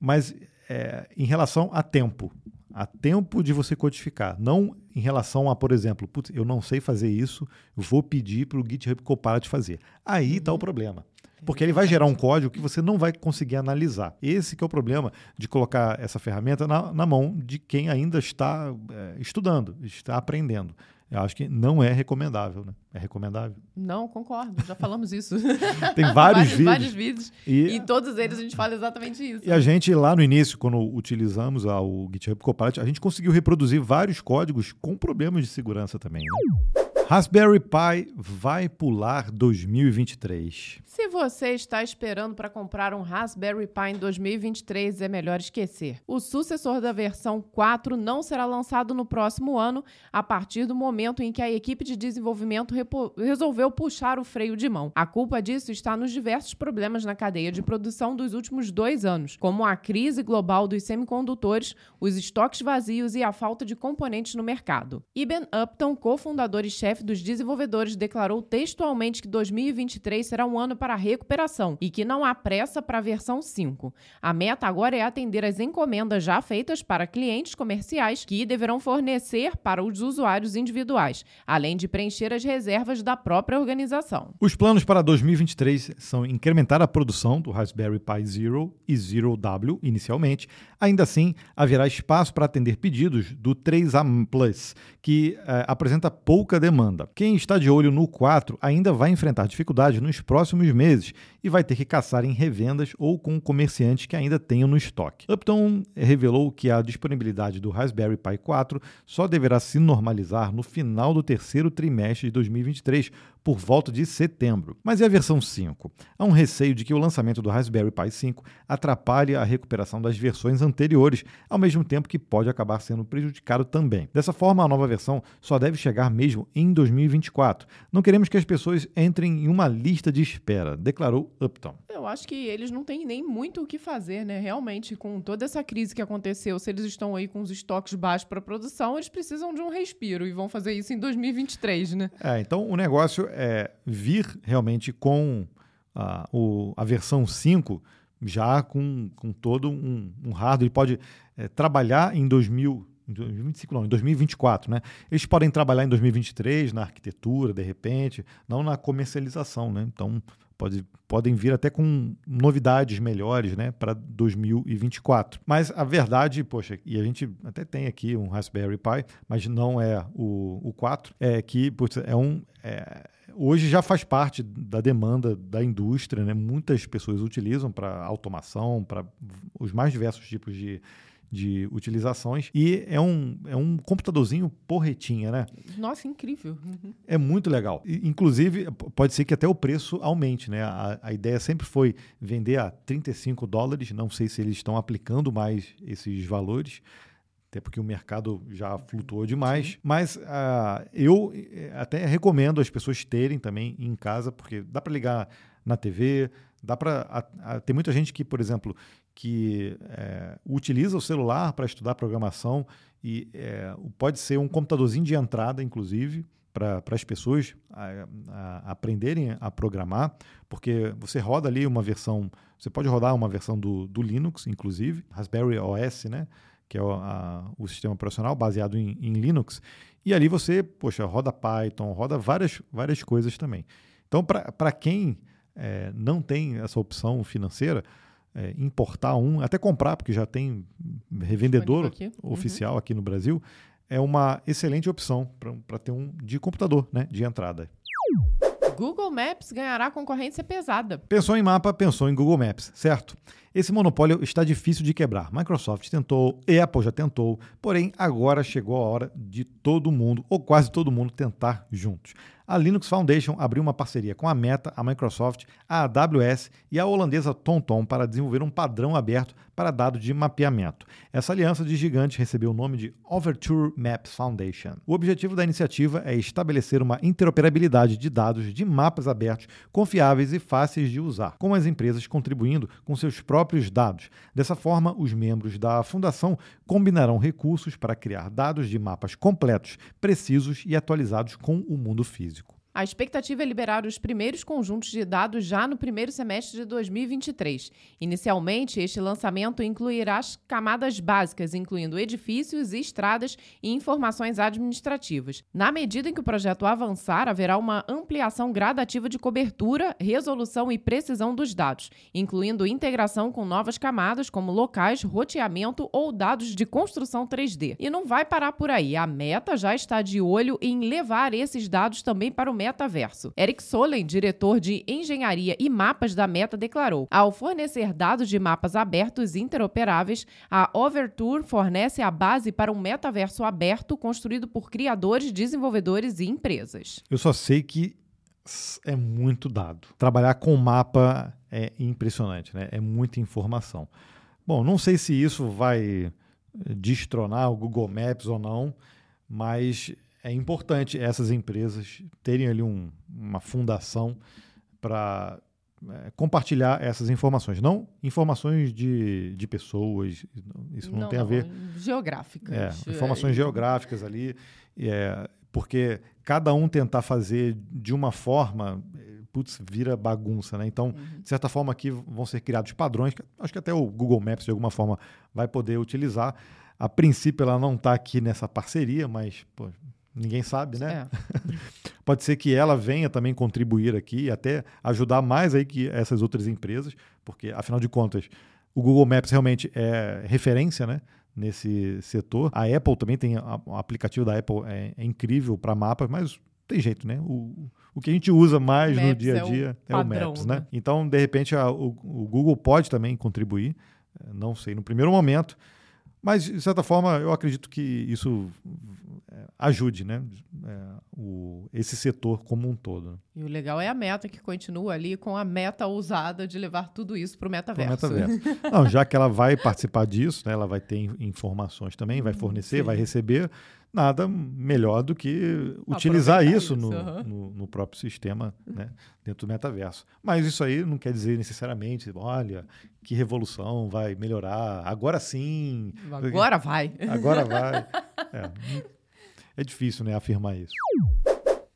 mas é, em relação a tempo, a tempo de você codificar, não em relação a, por exemplo, putz, eu não sei fazer isso, vou pedir para o GitHub Copilot fazer. Aí está uhum. o problema. Porque ele vai gerar um código que você não vai conseguir analisar. Esse que é o problema de colocar essa ferramenta na, na mão de quem ainda está é, estudando, está aprendendo. Eu acho que não é recomendável, né? É recomendável? Não, concordo. Já falamos isso. Tem vários, vários vídeos. Vários vídeos. E, e todos eles a gente fala exatamente isso. E a gente, lá no início, quando utilizamos o GitHub Copilot, a gente conseguiu reproduzir vários códigos com problemas de segurança também. Né? Raspberry Pi vai pular 2023. Se você está esperando para comprar um Raspberry Pi em 2023, é melhor esquecer. O sucessor da versão 4 não será lançado no próximo ano, a partir do momento em que a equipe de desenvolvimento resolveu puxar o freio de mão. A culpa disso está nos diversos problemas na cadeia de produção dos últimos dois anos, como a crise global dos semicondutores, os estoques vazios e a falta de componentes no mercado. Iben Upton, cofundador e chefe dos desenvolvedores, declarou textualmente que 2023 será um ano para recuperação e que não há pressa para a versão 5. A meta agora é atender as encomendas já feitas para clientes comerciais que deverão fornecer para os usuários individuais, além de preencher as reservas da própria organização. Os planos para 2023 são incrementar a produção do Raspberry Pi Zero e Zero W inicialmente. Ainda assim, haverá espaço para atender pedidos do 3A Plus, que eh, apresenta pouca demanda. Quem está de olho no 4 ainda vai enfrentar dificuldades nos próximos meses e vai ter que caçar em revendas ou com comerciantes que ainda tenham no estoque. Upton revelou que a disponibilidade do Raspberry Pi 4 só deverá se normalizar no final do terceiro trimestre de 2023, por volta de setembro. Mas e a versão 5? Há um receio de que o lançamento do Raspberry Pi 5 atrapalhe a recuperação das versões anteriores, ao mesmo tempo que pode acabar sendo prejudicado também. Dessa forma, a nova versão só deve chegar mesmo em 2024. Não queremos que as pessoas entrem em uma lista de espera, declarou Upton. Eu acho que eles não têm nem muito o que fazer, né? Realmente, com toda essa crise que aconteceu, se eles estão aí com os estoques baixos para produção, eles precisam de um respiro e vão fazer isso em 2023, né? É, então o negócio é, vir realmente com a, o, a versão 5 já com, com todo um, um hardware. Ele pode é, trabalhar em 2000, em 2025, não, em 2024, né? Eles podem trabalhar em 2023 na arquitetura, de repente, não na comercialização, né? Então, pode, podem vir até com novidades melhores, né, para 2024. Mas a verdade, poxa, e a gente até tem aqui um Raspberry Pi, mas não é o, o 4, é que é um. É, hoje já faz parte da demanda da indústria, né? Muitas pessoas utilizam para automação, para os mais diversos tipos de, de utilizações. E é um, é um computadorzinho porretinha, né? Nossa, incrível. Uhum. É muito legal. E, inclusive, pode ser que até o preço aumente, né? A, a ideia sempre foi vender a 35 dólares. Não sei se eles estão aplicando mais esses valores até porque o mercado já flutuou demais. Sim. Mas uh, eu eh, até recomendo as pessoas terem também em casa, porque dá para ligar na TV, dá para. Tem muita gente que, por exemplo, que é, utiliza o celular para estudar programação e é, pode ser um computadorzinho de entrada, inclusive, para as pessoas a, a aprenderem a programar, porque você roda ali uma versão, você pode rodar uma versão do, do Linux, inclusive, Raspberry OS, né? Que é o, a, o sistema operacional baseado em, em, Linux, e ali você, poxa, roda Python, roda várias, várias coisas também. Então, para quem é, não tem essa opção financeira, é, importar um, até comprar, porque já tem revendedor aqui. Uhum. oficial uhum. aqui no Brasil, é uma excelente opção para ter um de computador, né, de entrada. Google Maps ganhará concorrência pesada. Pensou em mapa, pensou em Google Maps, certo? Esse monopólio está difícil de quebrar. Microsoft tentou, Apple já tentou, porém agora chegou a hora de todo mundo, ou quase todo mundo, tentar juntos a Linux Foundation abriu uma parceria com a Meta, a Microsoft, a AWS e a holandesa TomTom para desenvolver um padrão aberto para dados de mapeamento. Essa aliança de gigantes recebeu o nome de Overture Maps Foundation. O objetivo da iniciativa é estabelecer uma interoperabilidade de dados de mapas abertos, confiáveis e fáceis de usar, com as empresas contribuindo com seus próprios dados. Dessa forma, os membros da fundação combinarão recursos para criar dados de mapas completos, precisos e atualizados com o mundo físico. A expectativa é liberar os primeiros conjuntos de dados já no primeiro semestre de 2023. Inicialmente, este lançamento incluirá as camadas básicas, incluindo edifícios, estradas e informações administrativas. Na medida em que o projeto avançar, haverá uma ampliação gradativa de cobertura, resolução e precisão dos dados, incluindo integração com novas camadas como locais, roteamento ou dados de construção 3D. E não vai parar por aí. A meta já está de olho em levar esses dados também para o metaverso. Eric Solen, diretor de engenharia e mapas da Meta, declarou: ao fornecer dados de mapas abertos interoperáveis, a Overture fornece a base para um metaverso aberto construído por criadores, desenvolvedores e empresas. Eu só sei que é muito dado. Trabalhar com mapa é impressionante, né? É muita informação. Bom, não sei se isso vai destronar o Google Maps ou não, mas é importante essas empresas terem ali um, uma fundação para é, compartilhar essas informações. Não informações de, de pessoas, isso não, não tem a ver. Geográficas. É, informações geográficas ali, é, porque cada um tentar fazer de uma forma, putz, vira bagunça, né? Então, uhum. de certa forma, aqui vão ser criados padrões, que acho que até o Google Maps, de alguma forma, vai poder utilizar. A princípio, ela não está aqui nessa parceria, mas pô, ninguém sabe, né? É. Pode ser que ela venha também contribuir aqui e até ajudar mais aí que essas outras empresas, porque afinal de contas, o Google Maps realmente é referência, né? Nesse setor. A Apple também tem, o aplicativo da Apple é, é incrível para mapas, mas tem jeito, né? O, o que a gente usa mais Maps no dia a dia é o, é padrão, o Maps, né? né? Então, de repente, a, o, o Google pode também contribuir, não sei, no primeiro momento, mas, de certa forma, eu acredito que isso é, ajude né? É, o, esse setor como um todo. E o legal é a meta que continua ali com a meta ousada de levar tudo isso para o metaverso. metaverso. Não, já que ela vai participar disso, né? ela vai ter informações também, vai fornecer, Sim. vai receber, nada melhor do que utilizar isso, isso no, uhum. no, no, próprio sistema, né, dentro do metaverso. Mas isso aí não quer dizer necessariamente, olha, que revolução vai melhorar, agora sim. Agora vai. Agora vai. É, é difícil né, afirmar isso.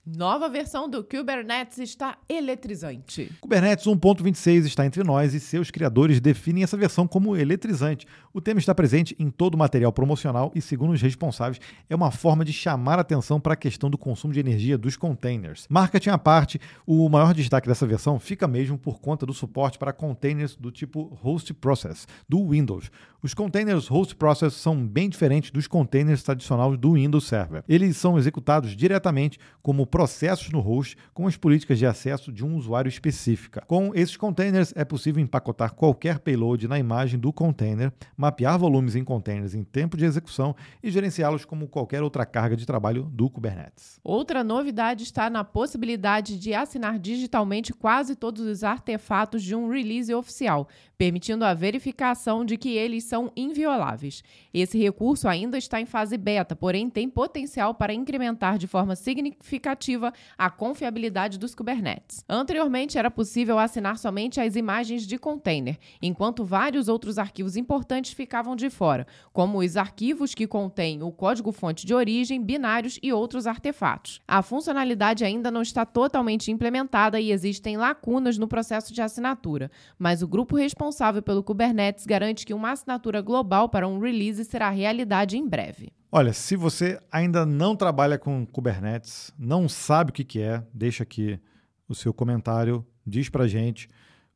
Nova versão do Kubernetes está eletrizante. Kubernetes 1.26 está entre nós e seus criadores definem essa versão como eletrizante. O tema está presente em todo o material promocional e, segundo os responsáveis, é uma forma de chamar atenção para a questão do consumo de energia dos containers. Marketing à parte, o maior destaque dessa versão fica mesmo por conta do suporte para containers do tipo Host Process, do Windows. Os containers Host Process são bem diferentes dos containers tradicionais do Windows Server. Eles são executados diretamente como processos no host com as políticas de acesso de um usuário específica. Com esses containers é possível empacotar qualquer payload na imagem do container, mapear volumes em containers em tempo de execução e gerenciá-los como qualquer outra carga de trabalho do Kubernetes. Outra novidade está na possibilidade de assinar digitalmente quase todos os artefatos de um release oficial, permitindo a verificação de que eles são invioláveis. Esse recurso ainda está em fase beta, porém tem potencial para incrementar de forma significativa a confiabilidade dos Kubernetes. Anteriormente era possível assinar somente as imagens de container, enquanto vários outros arquivos importantes ficavam de fora, como os arquivos que contêm o código-fonte de origem, binários e outros artefatos. A funcionalidade ainda não está totalmente implementada e existem lacunas no processo de assinatura, mas o grupo responsável responsável pelo Kubernetes garante que uma assinatura global para um release será realidade em breve. Olha, se você ainda não trabalha com Kubernetes, não sabe o que, é, deixa aqui o seu comentário, diz pra gente,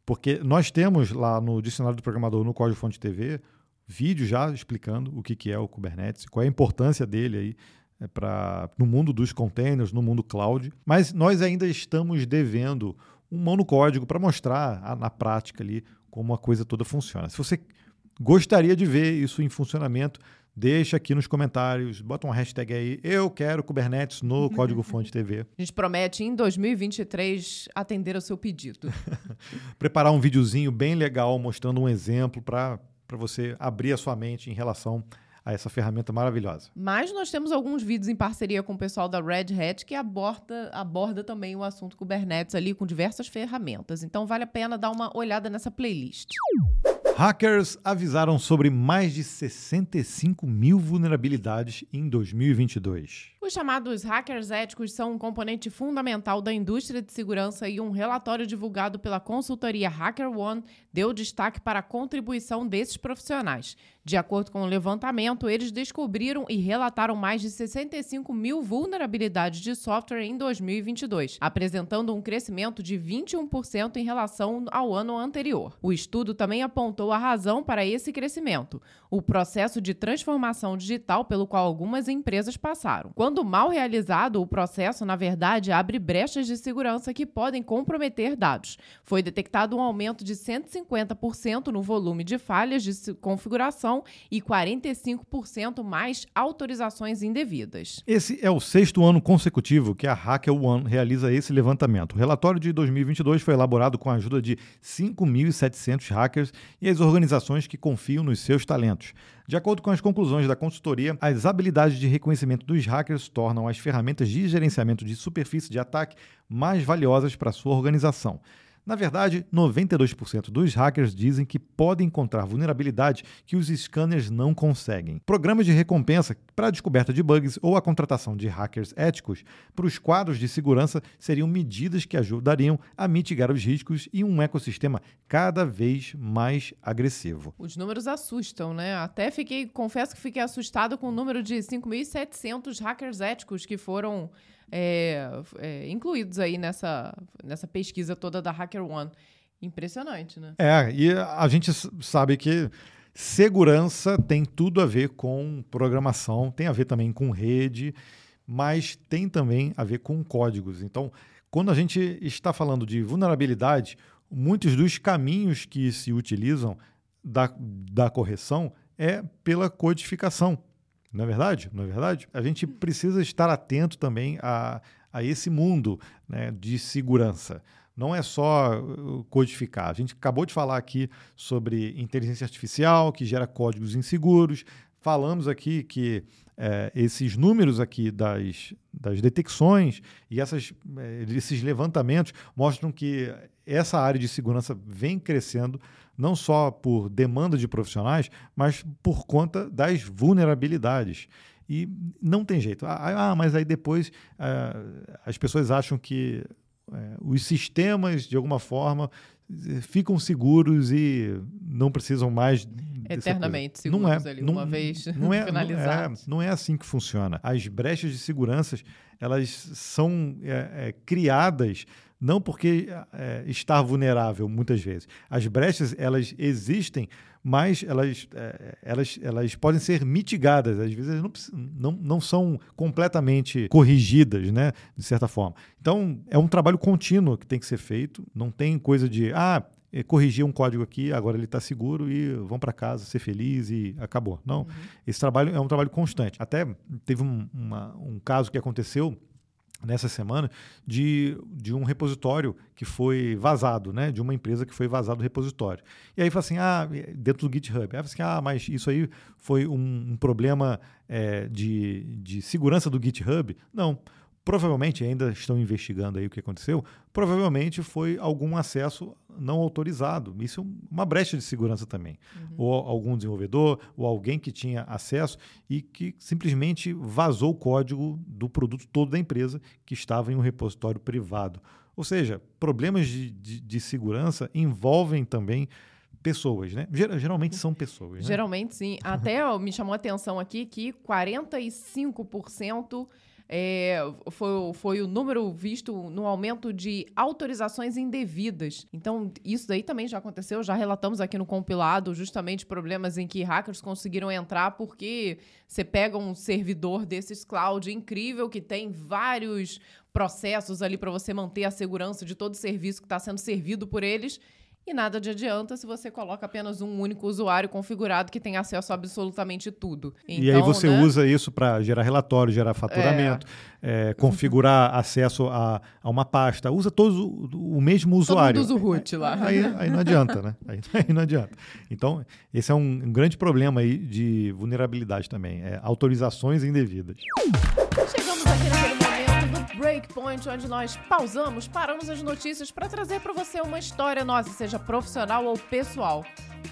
porque nós temos lá no Dicionário do Programador, no Código Fonte TV, vídeo já explicando o que, que é o Kubernetes, qual é a importância dele aí é, pra, no mundo dos containers, no mundo cloud, mas nós ainda estamos devendo um mão no código para mostrar na prática ali como a coisa toda funciona. Se você gostaria de ver isso em funcionamento, deixa aqui nos comentários, bota uma hashtag aí, eu quero Kubernetes no Código Fonte TV. A gente promete em 2023 atender ao seu pedido. Preparar um videozinho bem legal mostrando um exemplo para você abrir a sua mente em relação a essa ferramenta maravilhosa. Mas nós temos alguns vídeos em parceria com o pessoal da Red Hat que aborda, aborda também o assunto Kubernetes ali com diversas ferramentas. Então vale a pena dar uma olhada nessa playlist. Hackers avisaram sobre mais de 65 mil vulnerabilidades em 2022. Os chamados hackers éticos são um componente fundamental da indústria de segurança e um relatório divulgado pela consultoria HackerOne deu destaque para a contribuição desses profissionais. De acordo com o levantamento, eles descobriram e relataram mais de 65 mil vulnerabilidades de software em 2022, apresentando um crescimento de 21% em relação ao ano anterior. O estudo também apontou a razão para esse crescimento: o processo de transformação digital pelo qual algumas empresas passaram. Quando Quando mal realizado, o processo, na verdade, abre brechas de segurança que podem comprometer dados. Foi detectado um aumento de 150% no volume de falhas de configuração e 45% mais autorizações indevidas. Esse é o sexto ano consecutivo que a HackerOne realiza esse levantamento. O relatório de 2022 foi elaborado com a ajuda de 5.700 hackers e as organizações que confiam nos seus talentos. De acordo com as conclusões da consultoria, as habilidades de reconhecimento dos hackers tornam as ferramentas de gerenciamento de superfície de ataque mais valiosas para sua organização. Na verdade, 92% dos hackers dizem que podem encontrar vulnerabilidades que os scanners não conseguem. Programas de recompensa para a descoberta de bugs ou a contratação de hackers éticos para os quadros de segurança seriam medidas que ajudariam a mitigar os riscos e um ecossistema cada vez mais agressivo. Os números assustam, né? Até fiquei, confesso que fiquei assustado com o número de 5.700 hackers éticos que foram é, é, incluídos aí nessa, nessa pesquisa toda da HackerOne. Impressionante, né? É, e a gente sabe que segurança tem tudo a ver com programação, tem a ver também com rede, mas tem também a ver com códigos. Então, quando a gente está falando de vulnerabilidade, muitos dos caminhos que se utilizam da, da correção é pela codificação. Não é verdade? Não é verdade? A gente precisa estar atento também a, a esse mundo né, de segurança. Não é só uh, codificar. A gente acabou de falar aqui sobre inteligência artificial, que gera códigos inseguros. Falamos aqui que é, esses números aqui das, das detecções e essas, é, esses levantamentos mostram que essa área de segurança vem crescendo não só por demanda de profissionais, mas por conta das vulnerabilidades. E não tem jeito. Ah, ah mas aí depois ah, as pessoas acham que eh, os sistemas, de alguma forma, ficam seguros e não precisam mais eternamente seguros não é, ali, não, uma vez não é, finalizados. Não é, não é assim que funciona. As brechas de segurança elas são é, é, criadas não porque é, está vulnerável muitas vezes. As brechas elas existem, mas elas, é, elas, elas podem ser mitigadas. Às vezes não, não, não são completamente corrigidas, né, de certa forma. Então é um trabalho contínuo que tem que ser feito. Não tem coisa de ah corrigir um código aqui, agora ele está seguro e vão para casa ser feliz e acabou. Não, uhum. esse trabalho é um trabalho constante. Até teve um, uma, um caso que aconteceu nessa semana de, de um repositório que foi vazado, né? De uma empresa que foi vazado o repositório. E aí fala assim, ah, dentro do GitHub. Aí fala assim, ah, mas isso aí foi um, um problema é, de, de segurança do GitHub? Não. Provavelmente ainda estão investigando aí o que aconteceu. Provavelmente foi algum acesso não autorizado. Isso é uma brecha de segurança também. Uhum. Ou algum desenvolvedor, ou alguém que tinha acesso e que simplesmente vazou o código do produto todo da empresa que estava em um repositório privado. Ou seja, problemas de, de, de segurança envolvem também pessoas, né? Geralmente são pessoas. Né? Geralmente sim. Até me chamou a atenção aqui que 45% é, foi, foi o número visto no aumento de autorizações indevidas. Então, isso daí também já aconteceu, já relatamos aqui no compilado justamente problemas em que hackers conseguiram entrar porque você pega um servidor desses cloud incrível que tem vários processos ali para você manter a segurança de todo o serviço que está sendo servido por eles e nada de adianta se você coloca apenas um único usuário configurado que tem acesso a absolutamente tudo. Então, e aí então, você né? usa isso para gerar relatório, gerar faturamento, é. É, configurar acesso a, a, uma pasta. Usa todos o, o mesmo usuário. Todo mundo usa o root lá. Aí, aí não adianta, né? Aí, aí, não adianta. Então, esse é um, um grande problema aí de vulnerabilidade também. É autorizações indevidas. Chegamos aqui naquele Breakpoint, onde nós pausamos, paramos as notícias para trazer para você uma história nossa, seja profissional ou pessoal.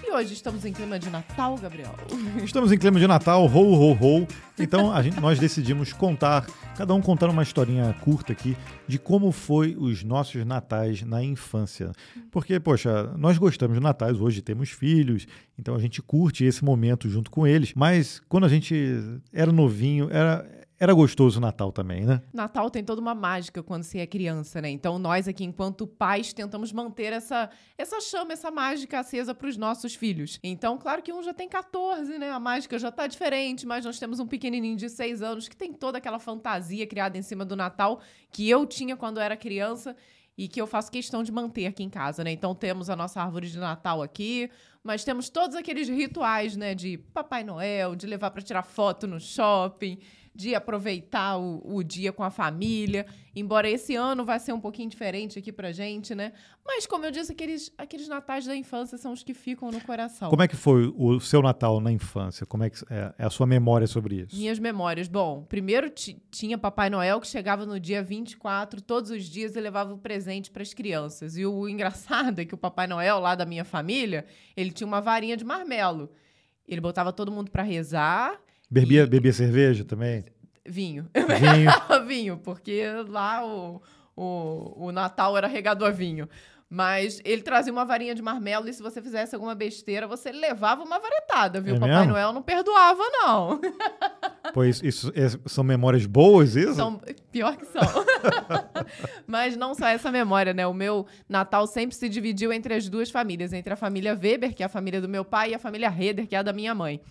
E hoje estamos em clima de Natal, Gabriel. Estamos em clima de Natal, ho, ho, ho. Então a gente, nós decidimos contar, cada um contando uma historinha curta aqui de como foi os nossos natais na infância. Porque, poxa, nós gostamos de natais, hoje temos filhos, então a gente curte esse momento junto com eles. Mas quando a gente era novinho, era era gostoso o Natal também, né? Natal tem toda uma mágica quando se é criança, né? Então nós aqui, enquanto pais, tentamos manter essa, essa chama, essa mágica acesa para os nossos filhos. Então, claro que um já tem 14, né? A mágica já tá diferente, mas nós temos um pequenininho de 6 anos que tem toda aquela fantasia criada em cima do Natal que eu tinha quando era criança e que eu faço questão de manter aqui em casa, né? Então temos a nossa árvore de Natal aqui, mas temos todos aqueles rituais, né, de Papai Noel, de levar para tirar foto no shopping, de aproveitar o, o, dia com a família. Embora esse ano vai ser um pouquinho diferente aqui pra gente, né? Mas, como eu disse, aqueles, aqueles natais da infância são os que ficam no coração. Como é que foi o seu Natal na infância? Como é, que, é, é a sua memória sobre isso? Minhas memórias. Bom, primeiro tinha Papai Noel que chegava no dia 24, todos os dias e levava o presente para as crianças. E o engraçado é que o Papai Noel, lá da minha família, ele tinha uma varinha de marmelo. Ele botava todo mundo para rezar Bebia, e... bebia cerveja também? Vinho. Vinho. vinho, porque lá o, o, o Natal era regado a vinho. Mas ele trazia uma varinha de marmelo e se você fizesse alguma besteira, você levava uma varetada, viu? É Papai mesmo? Noel não perdoava, não. Pois isso é, são memórias boas, isso? São, pior que são. Mas não só essa memória, né? O meu Natal sempre se dividiu entre as duas famílias, entre a família Weber, que é a família do meu pai, e a família Reder, que é a da minha mãe.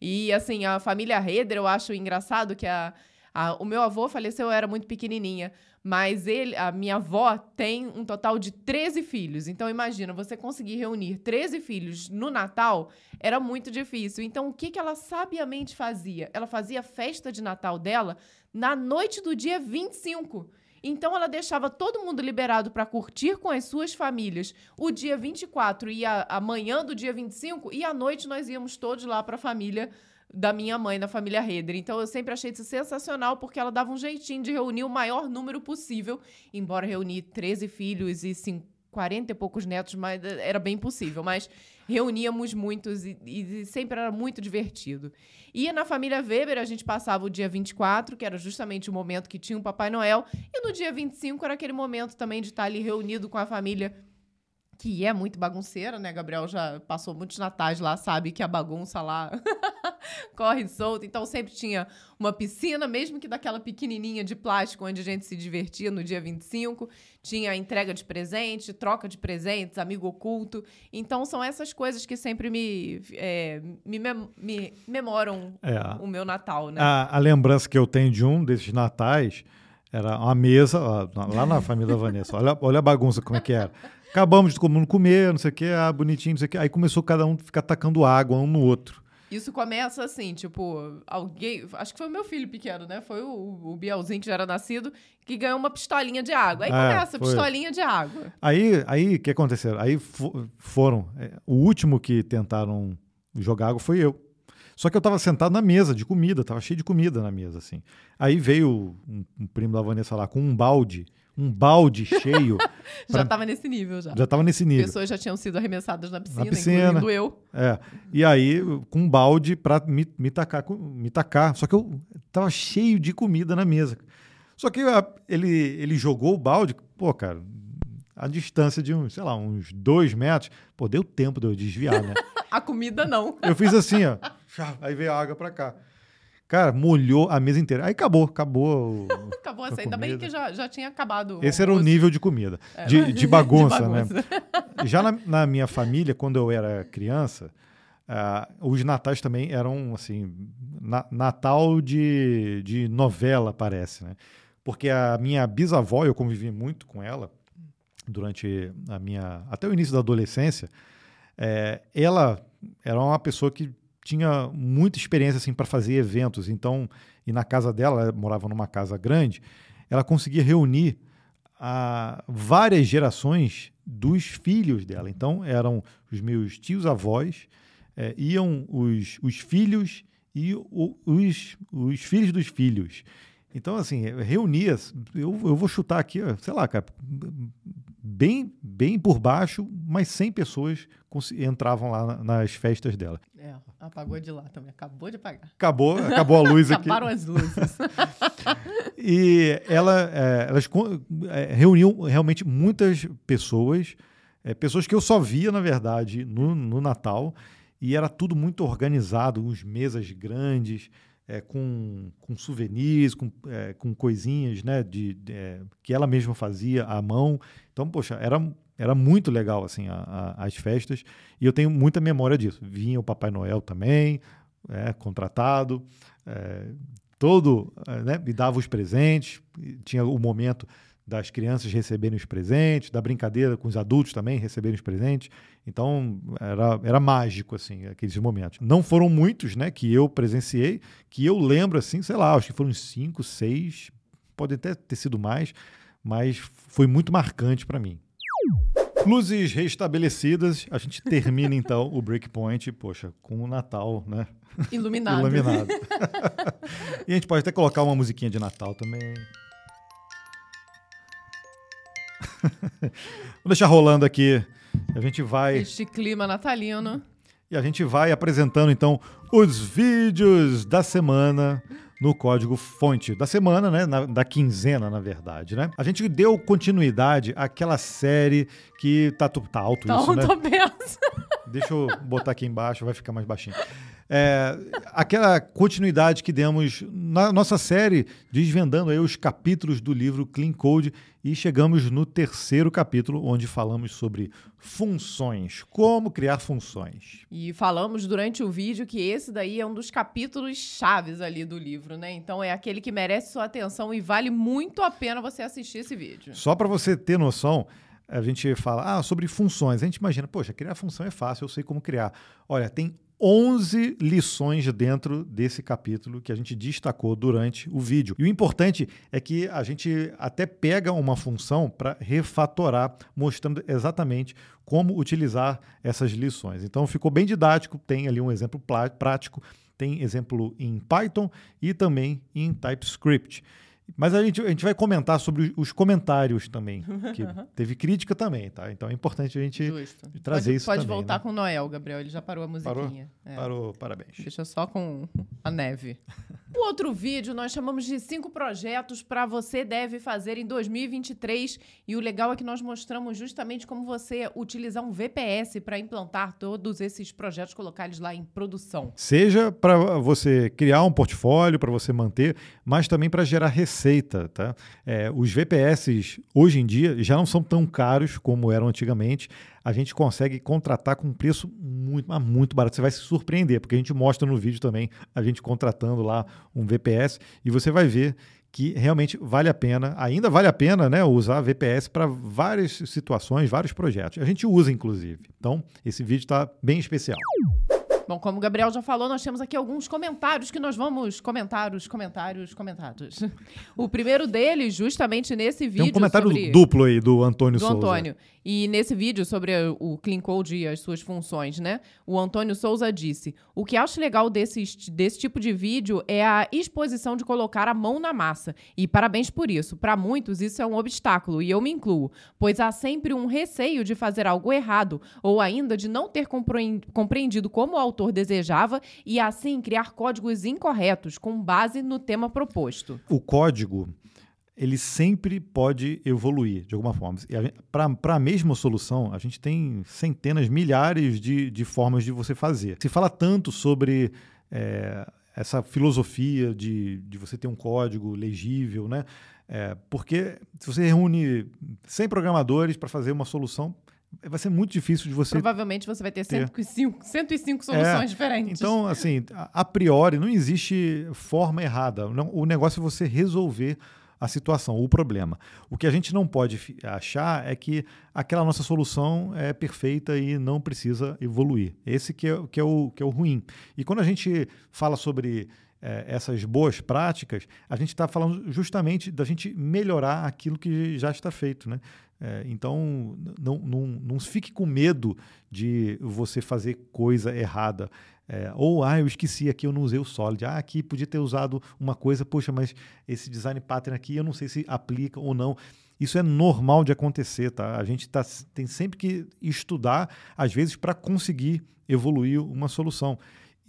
E, assim, a família Reder, eu acho engraçado que a, a, o meu avô faleceu, eu era muito pequenininha, mas ele, a minha avó tem um total de 13 filhos. Então, imagina, você conseguir reunir 13 filhos no Natal era muito difícil. Então, o que, que ela sabiamente fazia? Ela fazia a festa de Natal dela na noite do dia 25. Então ela deixava todo mundo liberado para curtir com as suas famílias o dia 24 e a, a manhã do dia 25 e à noite nós íamos todos lá para a família da minha mãe, da família Reder. Então eu sempre achei isso sensacional porque ela dava um jeitinho de reunir o maior número possível, embora reunir 13 filhos e 40 e poucos netos, mas era bem possível, mas reuníamos muitos e, e, sempre era muito divertido. E na família Weber a gente passava o dia 24, que era justamente o momento que tinha o Papai Noel, e no dia 25 era aquele momento também de estar ali reunido com a família que é muito bagunceira, né? Gabriel já passou muitos natais lá, sabe que a bagunça lá corre solta. Então sempre tinha uma piscina, mesmo que daquela pequenininha de plástico onde a gente se divertia no dia 25. Tinha entrega de presente, troca de presentes, amigo oculto. Então são essas coisas que sempre me, é, me, me memoram é, o meu Natal, né? A, a lembrança que eu tenho de um desses natais era uma mesa, lá na família da Vanessa. Olha, olha a bagunça como é que era. Acabamos de todo mundo comer, não sei o que, ah, bonitinho, não sei o que. Aí começou cada um ficar tacando água um no outro. Isso começa assim, tipo, alguém. Acho que foi o meu filho pequeno, né? Foi o, o Bielzinho que já era nascido, que ganhou uma pistolinha de água. Aí é, começa, foi. pistolinha de água. Aí, aí, o que aconteceu? Aí foram. É, o último que tentaram jogar água foi eu. Só que eu estava sentado na mesa de comida, tava cheio de comida na mesa, assim. Aí veio um, um primo da Vanessa lá com um balde um balde cheio. já estava nesse nível, já. Já estava nesse nível. Pessoas já tinham sido arremessadas na piscina, na piscina incluindo eu. É. E aí, com um balde para me, me, tacar, me tacar. Só que eu tava cheio de comida na mesa. Só que a, ele, ele jogou o balde, pô, cara, a distância de uns, sei lá, uns dois metros. Pô, deu tempo de eu desviar, né? a comida não. Eu fiz assim, ó. Aí veio a água para cá. Cara, molhou a mesa inteira. Aí acabou, acabou. acabou assim. Ainda bem que já, já tinha acabado. Esse era o nível de comida, é. de, de, bagunça, de, bagunça, né? Já na, na, minha família, quando eu era criança, uh, os natais também eram, assim, na, Natal de, de novela, parece, né? Porque a minha bisavó, eu convivi muito com ela durante a minha. até o início da adolescência. É, ela era uma pessoa que tinha muita experiência assim para fazer eventos. Então, e na casa dela, ela morava numa casa grande, ela conseguia reunir a, ah, várias gerações dos filhos dela. Então, eram os meus tios avós, é, iam os, os filhos e o, os, os filhos dos filhos. Então, assim, reunia, eu, eu vou chutar aqui, sei lá, cara, bem, bem por baixo, mas 100 pessoas entravam lá nas festas dela. É, apagou de lá também, acabou de apagar. Acabou, acabou a luz aqui. Acabaram as luzes. e ela, é, elas é, reuniam realmente muitas pessoas, é, pessoas que eu só via, na verdade, no, no Natal, e era tudo muito organizado, uns mesas grandes, é, com, com souvenirs, com, é, com coisinhas né, de, de é, que ela mesma fazia à mão. Então, poxa, era, era muito legal assim a, a, as festas e eu tenho muita memória disso. Vinha o Papai Noel também, é, contratado, é, todo, é, né, me dava os presentes, tinha o momento das crianças receberem os presentes, da brincadeira com os adultos também receberem os presentes. Então, era, era mágico, assim, aqueles momentos. Não foram muitos, né, que eu presenciei, que eu lembro, assim, sei lá, acho que foram cinco, seis, pode até ter sido mais, mas foi muito marcante para mim. Luzes restabelecidas, a gente termina então o Breakpoint, poxa, com o Natal, né? Iluminado. Iluminado. e a gente pode até colocar uma musiquinha de Natal também. Vou deixar rolando aqui. A gente vai. Este clima natalino. E a gente vai apresentando então os vídeos da semana no código fonte da semana, né? Na, da quinzena, na verdade, né? A gente deu continuidade àquela série que tá, tá alto tá isso, né? né? Deixa eu botar aqui embaixo, vai ficar mais baixinho. É, aquela continuidade que demos na nossa série, desvendando aí os capítulos do livro Clean Code, e chegamos no terceiro capítulo, onde falamos sobre funções, como criar funções. E falamos durante o vídeo que esse daí é um dos capítulos chaves ali do livro, né? Então é aquele que merece sua atenção e vale muito a pena você assistir esse vídeo. Só para você ter noção, a gente fala ah, sobre funções. A gente imagina, poxa, criar função é fácil, eu sei como criar. Olha, tem 11 lições dentro desse capítulo que a gente destacou durante o vídeo. E o importante é que a gente até pega uma função para refatorar, mostrando exatamente como utilizar essas lições. Então ficou bem didático, tem ali um exemplo prático, tem exemplo em Python e também em TypeScript. Mas a gente, a gente vai comentar sobre os comentários também, que teve crítica também, tá? Então é importante a gente Justo. trazer pode, isso pode também. Pode voltar né? com o Noel, Gabriel, ele já parou a musiquinha. Parou? É. Parou, parabéns. Deixa só com a neve. o outro vídeo nós chamamos de cinco projetos para você deve fazer em 2023 e o legal é que nós mostramos justamente como você utilizar um VPS para implantar todos esses projetos, colocar lá em produção. Seja para você criar um portfólio, para você manter, mas também para gerar receita receita. Tá? É, os VPS hoje em dia já não são tão caros como eram antigamente. A gente consegue contratar com um preço muito, muito barato. Você vai se surpreender, porque a gente mostra no vídeo também a gente contratando lá um VPS e você vai ver que realmente vale a pena, ainda vale a pena né, usar VPS para várias situações, vários projetos. A gente usa, inclusive. Então, esse vídeo está bem especial. Bom, como o Gabriel já falou, nós temos aqui alguns comentários que nós vamos comentar os comentários comentados. O primeiro deles, justamente nesse vídeo. Tem um comentário sobre... duplo aí do Antônio do Souza. Antônio. E nesse vídeo sobre o Clean Code e as suas funções, né? O Antônio Souza disse: O que acho legal desse, desse tipo de vídeo é a exposição de colocar a mão na massa. E parabéns por isso. Para muitos, isso é um obstáculo, e eu me incluo, pois há sempre um receio de fazer algo errado, ou ainda de não ter compreendido como o autor desejava e assim criar códigos incorretos com base no tema proposto. O código ele sempre pode evoluir de alguma forma. Para a mesma solução, a gente tem centenas, milhares de, de formas de você fazer. Se fala tanto sobre é, essa filosofia de, de você ter um código legível, né? É, porque se você reúne 100 programadores para fazer uma solução, vai ser muito difícil de você. Provavelmente você vai ter 105, 105 soluções é, diferentes. Então, assim, a, a priori, não existe forma errada. O negócio é você resolver a situação, o problema. O que a gente não pode achar é que aquela nossa solução é perfeita e não precisa evoluir. Esse que é, que é, o, que é o ruim. E quando a gente fala sobre é, essas boas práticas, a gente está falando justamente da gente melhorar aquilo que já está feito. Né? É, então, não, não, não fique com medo de você fazer coisa errada. É, ou, ah, eu esqueci aqui, eu não usei o Solid. Ah, aqui podia ter usado uma coisa, poxa, mas esse design pattern aqui eu não sei se aplica ou não. Isso é normal de acontecer, tá? A gente tá, tem sempre que estudar, às vezes, para conseguir evoluir uma solução.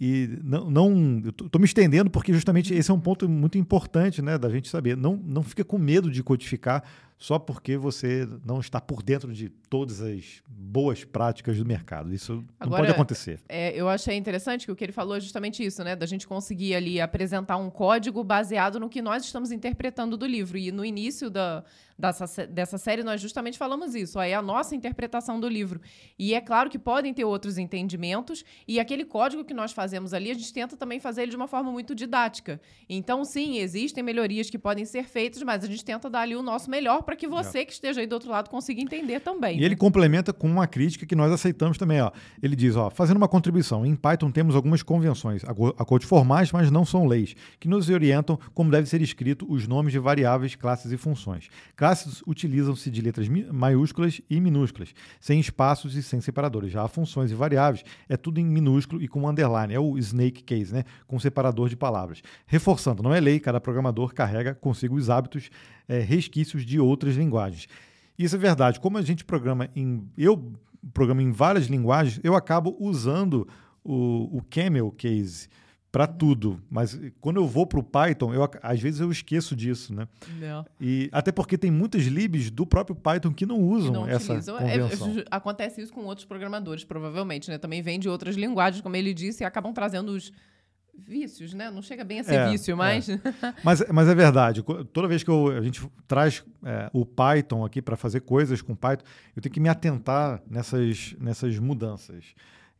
E não, não estou me estendendo porque justamente esse é um ponto muito importante, né, da gente saber. Não, não fica com medo de codificar só porque você não está por dentro de todas as boas práticas do mercado. Isso Agora, não pode acontecer. É, eu achei interessante que o que ele falou é justamente isso, né? Da gente conseguir ali apresentar um código baseado no que nós estamos interpretando do livro. E no início da, dessa, dessa série nós justamente falamos isso. Aí é a nossa interpretação do livro. E é claro que podem ter outros entendimentos, e aquele código que nós fazemos ali, a gente tenta também fazer ele de uma forma muito didática. Então, sim, existem melhorias que podem ser feitas, mas a gente tenta dar ali o nosso melhor para que você é. que esteja aí do outro lado consiga entender também. E né? ele complementa com uma crítica que nós aceitamos também. Ó. Ele diz, ó, fazendo uma contribuição, em Python temos algumas convenções, acordos formais, mas não são leis, que nos orientam como deve ser escrito os nomes de variáveis, classes e funções. Classes utilizam-se de letras maiúsculas e minúsculas, sem espaços e sem separadores. Já funções e variáveis é tudo em minúsculo e com underline, é o snake case, né, com separador de palavras. Reforçando, não é lei, cada programador carrega consigo os hábitos é, resquícios de outras linguagens. Isso é verdade. Como a gente programa em. Eu programo em várias linguagens, eu acabo usando o, o Camel Case para tudo. Mas quando eu vou para o Python, eu, às vezes eu esqueço disso, né? Não. E até porque tem muitas libs do próprio Python que não usam não essa utilizam. É, convenção. É, acontece isso com outros programadores, provavelmente, né? Também vem de outras linguagens, como ele disse, e acabam trazendo os vícios, né? Não chega bem a ser é, vício, mas... É. mas... mas é verdade. Toda vez que eu, a gente traz é, o Python aqui para fazer coisas com Python, eu tenho que me atentar nessas, nessas mudanças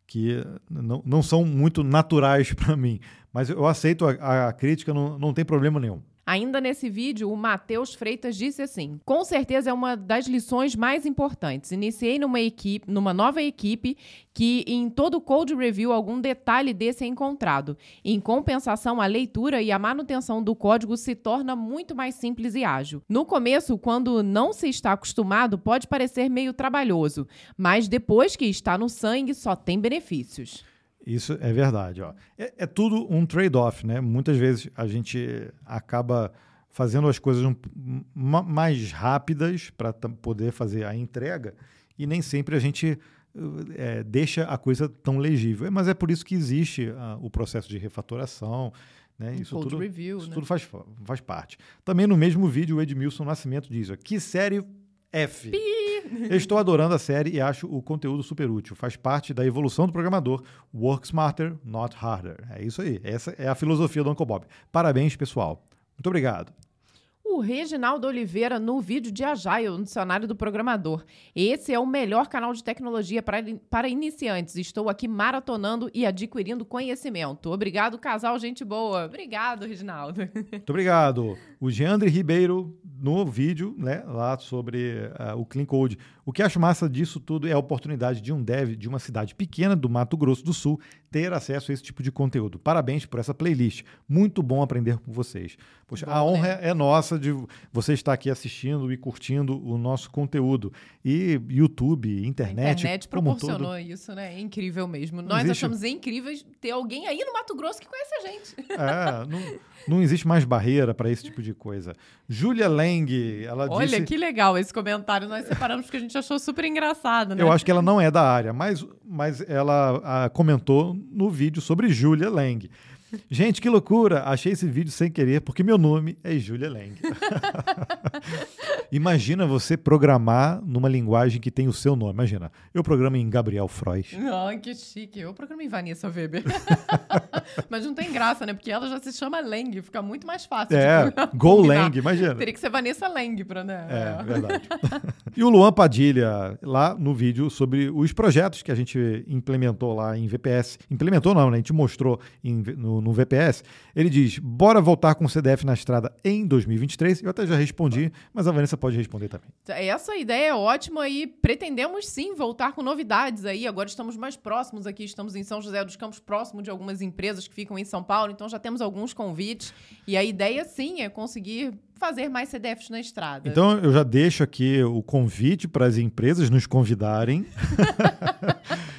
que não, não são muito naturais para mim. Mas eu aceito a, a crítica, não, não tem problema nenhum. Ainda nesse vídeo, o Matheus Freitas disse assim: Com certeza é uma das lições mais importantes. Iniciei numa equipe, numa nova equipe que em todo code review algum detalhe desse é encontrado. Em compensação, a leitura e a manutenção do código se torna muito mais simples e ágil. No começo, quando não se está acostumado, pode parecer meio trabalhoso, mas depois que está no sangue, só tem benefícios. Isso é verdade. Ó. É, é tudo um trade-off, né? Muitas vezes a gente acaba fazendo as coisas um, mais rápidas para poder fazer a entrega e nem sempre a gente é, deixa a coisa tão legível. Mas é por isso que existe uh, o processo de refatoração. Né? Isso, tudo, review, isso né? tudo faz, faz parte. Também no mesmo vídeo, o Edmilson Nascimento diz: ó, que série F. Estou adorando a série e acho o conteúdo super útil. Faz parte da evolução do programador. Work smarter, not harder. É isso aí. Essa é a filosofia do Uncle Bob. Parabéns, pessoal. Muito obrigado o Reginaldo Oliveira no vídeo de Agile, no dicionário do programador. Esse é o melhor canal de tecnologia para, para iniciantes. Estou aqui maratonando e adquirindo conhecimento. Obrigado, casal, gente boa. Obrigado, Reginaldo. Muito obrigado. O Geandre Ribeiro no vídeo, né, lá sobre uh, o Clean Code. O que acho massa disso tudo é a oportunidade de um dev de uma cidade pequena do Mato Grosso do Sul ter acesso a esse tipo de conteúdo. Parabéns por essa playlist. Muito bom aprender com vocês. Poxa, bom, a honra né? é nossa de você estar aqui assistindo e curtindo o nosso conteúdo. E YouTube, internet. A internet proporcionou isso, né? É incrível mesmo. Não Nós existe... achamos incríveis ter alguém aí no Mato Grosso que conhece a gente. É, não, não existe mais barreira para esse tipo de coisa. Julia Lang, ela Olha, disse... que legal esse comentário. Nós separamos porque a gente achou super engraçado, né? Eu acho que ela não é da área, mas, mas ela a, comentou no vídeo sobre Julia Lang. Gente, que loucura! Achei esse vídeo sem querer, porque meu nome é Julia Lang. Imagina você programar numa linguagem que tem o seu nome. Imagina, eu programo em Gabriel Freud. Ah, que chique. Eu programo em Vanessa Weber. Mas não tem graça, né? Porque ela já se chama Lang, fica muito mais fácil. É, Go Lang, imagina. Teria que ser Vanessa Lang para, né? É, verdade. e o Luan Padilha, lá no vídeo sobre os projetos que a gente implementou lá em VPS. Implementou não, né? A gente mostrou em, no, no VPS, ele diz: bora voltar com o CDF na estrada em 2023. Eu até já respondi, mas a Vanessa pode responder também. Essa ideia é ótima e pretendemos sim voltar com novidades aí. Agora estamos mais próximos aqui, estamos em São José dos Campos, próximo de algumas empresas que ficam em São Paulo, então já temos alguns convites. E a ideia sim é conseguir fazer mais CDFs na estrada. Então eu já deixo aqui o convite para as empresas nos convidarem.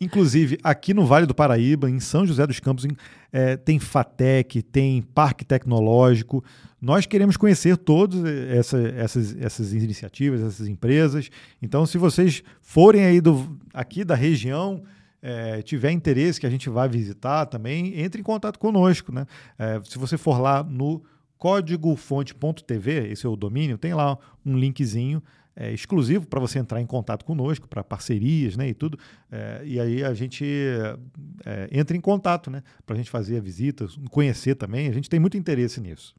Inclusive, aqui no Vale do Paraíba, em São José dos Campos, é, tem FATEC, tem Parque Tecnológico. Nós queremos conhecer todas essa, essas, essas iniciativas, essas empresas. Então, se vocês forem aí do, aqui da região, é, tiver interesse que a gente vá visitar também, entre em contato conosco. Né? É, se você for lá no códigofonte.tv, esse é o domínio, tem lá um linkzinho é, exclusivo para você entrar em contato conosco, para parcerias né, e tudo. É, e aí a gente é, entra em contato né, para a gente fazer a visita, conhecer também. A gente tem muito interesse nisso.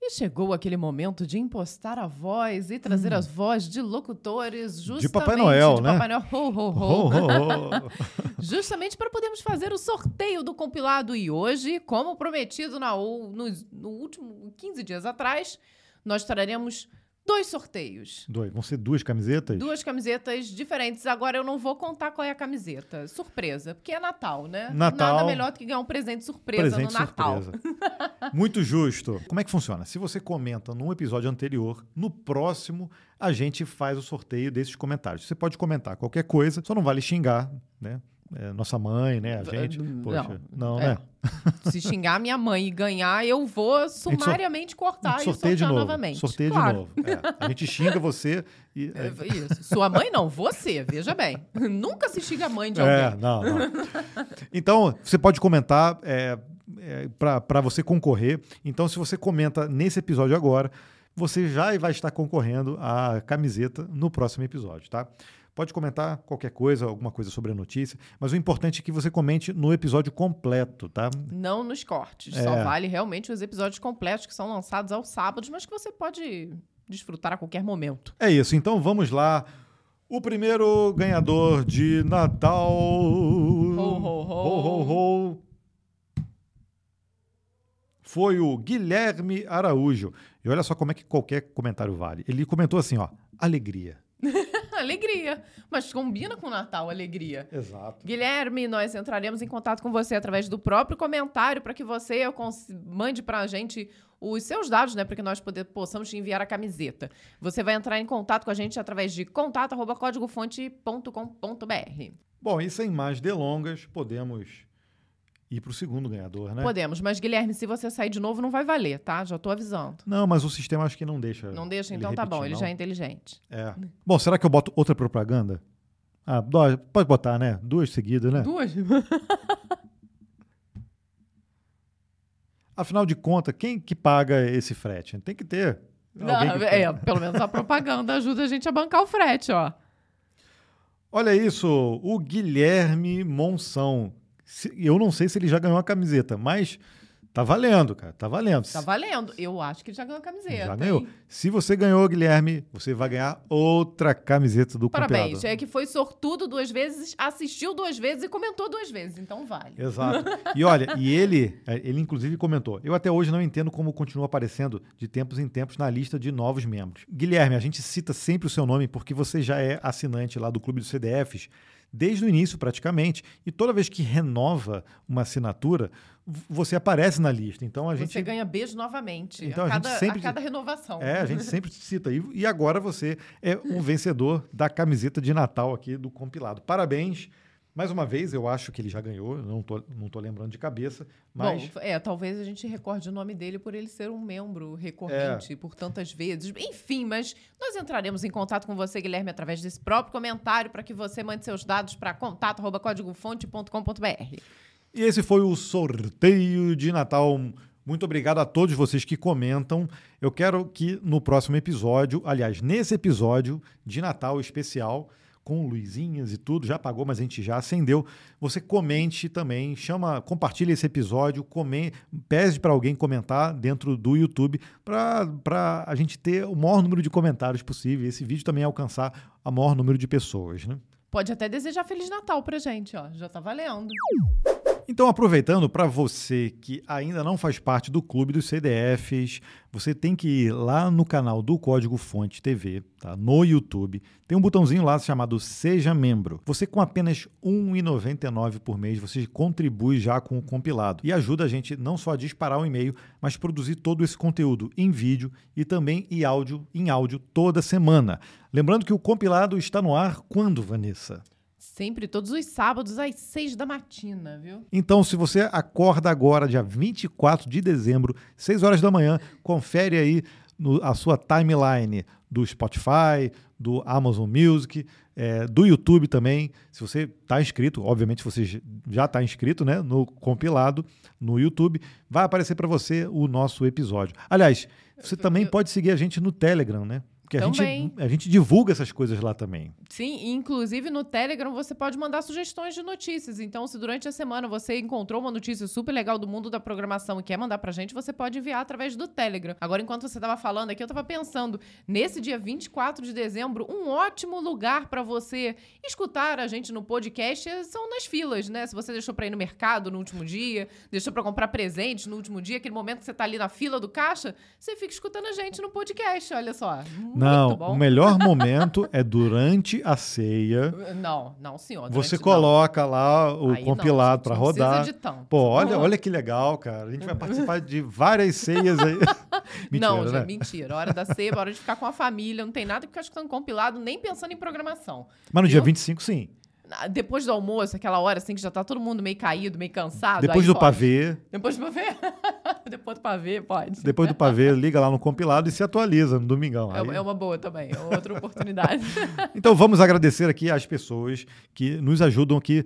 E chegou aquele momento de impostar a voz e trazer hum. as vozes de locutores justamente de Papai Noel, de né? Papai Noel, ho, ho. ho, ho justamente para podermos fazer o sorteio do compilado. E hoje, como prometido na, no, no último 15 dias atrás, nós traremos dois sorteios. Dois. Vão ser duas camisetas? Duas camisetas diferentes. Agora eu não vou contar qual é a camiseta. Surpresa. Porque é Natal, né? Natal. Nada melhor do que ganhar um presente surpresa presente no Natal. Surpresa. Muito justo. Como é que funciona? Se você comenta num episódio anterior, no próximo a gente faz o sorteio desses comentários. Você pode comentar qualquer coisa, só não vale xingar, né? É, nossa mãe, né? A gente. Poxa, não, não é. né? Se xingar minha mãe e ganhar, eu vou sumariamente cortar e sortear de novo, novamente. Sorteio claro. de novo. É. A gente xinga você e. É... Isso. Sua mãe não, você, veja bem. Nunca se xinga a mãe de é, alguém. É, não, não. Então, você pode comentar é, é para você concorrer. Então, se você comenta nesse episódio agora, você já vai estar concorrendo à camiseta no próximo episódio, tá? Pode comentar qualquer coisa, alguma coisa sobre a notícia, mas o importante é que você comente no episódio completo, tá? Não nos cortes. É. Só vale realmente os episódios completos que são lançados aos sábados, mas que você pode desfrutar a qualquer momento. É isso. Então vamos lá. O primeiro ganhador de Natal. Ho, ho, ho. ho, ho, foi o Guilherme Araújo. E olha só como é que qualquer comentário vale. Ele comentou assim, ó, alegria. alegria. Mas combina com o Natal, alegria. Exato. Guilherme, nós entraremos em contato com você através do próprio comentário para que você mande para a gente os seus dados, né, para que nós poder, possamos te enviar a camiseta. Você vai entrar em contato com a gente através de contato@códigofonte.com.br. Bom, e sem mais delongas, podemos ir para o segundo ganhador, né? Podemos, mas Guilherme, se você sair de novo, não vai valer, tá? Já estou avisando. Não, mas o sistema acho que não deixa. Não deixa, então tá bom, ele já é inteligente. É. Bom, será que eu boto outra propaganda? Ah, pode botar, né? Duas seguidas, né? Duas? Afinal de contas, quem que paga esse frete? Tem que ter. Não, é, pelo menos a propaganda ajuda a gente a bancar o frete, ó. Olha isso, o Guilherme Monção eu não sei se ele já ganhou a camiseta, mas Tá valendo, cara. Tá valendo. Tá valendo. Eu acho que ele já ganhou a camiseta. Já ganhou. Hein? Se você ganhou, Guilherme, você vai ganhar outra camiseta do Parabéns. Parabéns. É que foi sortudo duas vezes, assistiu duas vezes e comentou duas vezes. Então vale. Exato. E olha, e ele, é, ele inclusive comentou: Eu até hoje não entendo como continua aparecendo de tempos em tempos na lista de novos membros. Guilherme, a gente cita sempre o seu nome porque você já é assinante lá do Clube dos CDFs desde o início praticamente. E toda vez que renova uma assinatura, você aparece na lista. Então a você gente você ganha beijo novamente então, a, a, cada, gente sempre, a cada renovação. É, a gente sempre cita. E, e agora você é um vencedor da camiseta de Natal aqui do compilado. Parabéns. Mais uma vez, eu acho que ele já ganhou, não tô, não tô lembrando de cabeça, mas... Bom, é, talvez a gente recorde o nome dele por ele ser um membro recorrente é. por tantas vezes. Enfim, mas nós entraremos em contato com você, Guilherme, através desse próprio comentário para que você mande seus dados para contato.códigofonte.com.br. E esse foi o sorteio de Natal. Muito obrigado a todos vocês que comentam. Eu quero que no próximo episódio, aliás, nesse episódio de Natal especial, com luzinhas e tudo, já apagou, mas a gente já acendeu. Você comente também, chama, compartilhe esse episódio, come, pede para alguém comentar dentro do YouTube para a gente ter o maior número de comentários possível. Esse vídeo também alcançar o maior número de pessoas, né? Pode até desejar Feliz Natal pra gente, ó. Já tá valendo. Então, aproveitando para você que ainda não faz parte do clube dos CDFs, você tem que ir lá no canal do Código Fonte TV, tá? no YouTube. Tem um botãozinho lá chamado Seja Membro. Você com apenas R$ 1,99 por mês, você contribui já com o compilado e ajuda a gente não só a disparar o e-mail, mas produzir todo esse conteúdo em vídeo e também em áudio, em áudio toda semana. Lembrando que o compilado está no ar quando, Vanessa? Sempre, todos os sábados, às seis da matina, viu? Então, se você acorda agora, dia 24 de dezembro, seis horas da manhã, confere aí no, a sua timeline do Spotify, do Amazon Music, é, do YouTube também. Se você está inscrito, obviamente você já está inscrito né, no compilado no YouTube, vai aparecer para você o nosso episódio. Aliás, você também pode seguir a gente no Telegram, né? Porque a gente, a gente divulga essas coisas lá também. Sim, inclusive no Telegram você pode mandar sugestões de notícias. Então, se durante a semana você encontrou uma notícia super legal do mundo da programação e quer mandar pra gente, você pode enviar através do Telegram. Agora, enquanto você tava falando aqui, eu tava pensando, nesse dia 24 de dezembro, um ótimo lugar para você escutar a gente no podcast são nas filas, né? Se você deixou pra ir no mercado no último dia, deixou para comprar presente no último dia, aquele momento que você tá ali na fila do caixa, você fica escutando a gente no podcast, olha só. Não, o melhor momento é durante a ceia. Não, não, senhor. Você coloca não. lá o Aí compilado para rodar. De tanto. Pô, olha, olha que legal, cara. A gente vai participar de várias ceias aí. mentira, não, né? mentira. Hora da ceia, hora de ficar com a família. Não tem nada que ficar escutando compilado, nem pensando em programação. Mas no Eu... dia 25, sim. Depois do almoço, aquela hora assim que já tá todo mundo meio caído, meio cansado. Depois do pode. pavê. Depois do pavê? Depois do pavê, pode. Depois do pavê, liga lá no compilado e se atualiza no domingão. É, é uma boa também, é outra oportunidade. então vamos agradecer aqui às pessoas que nos ajudam aqui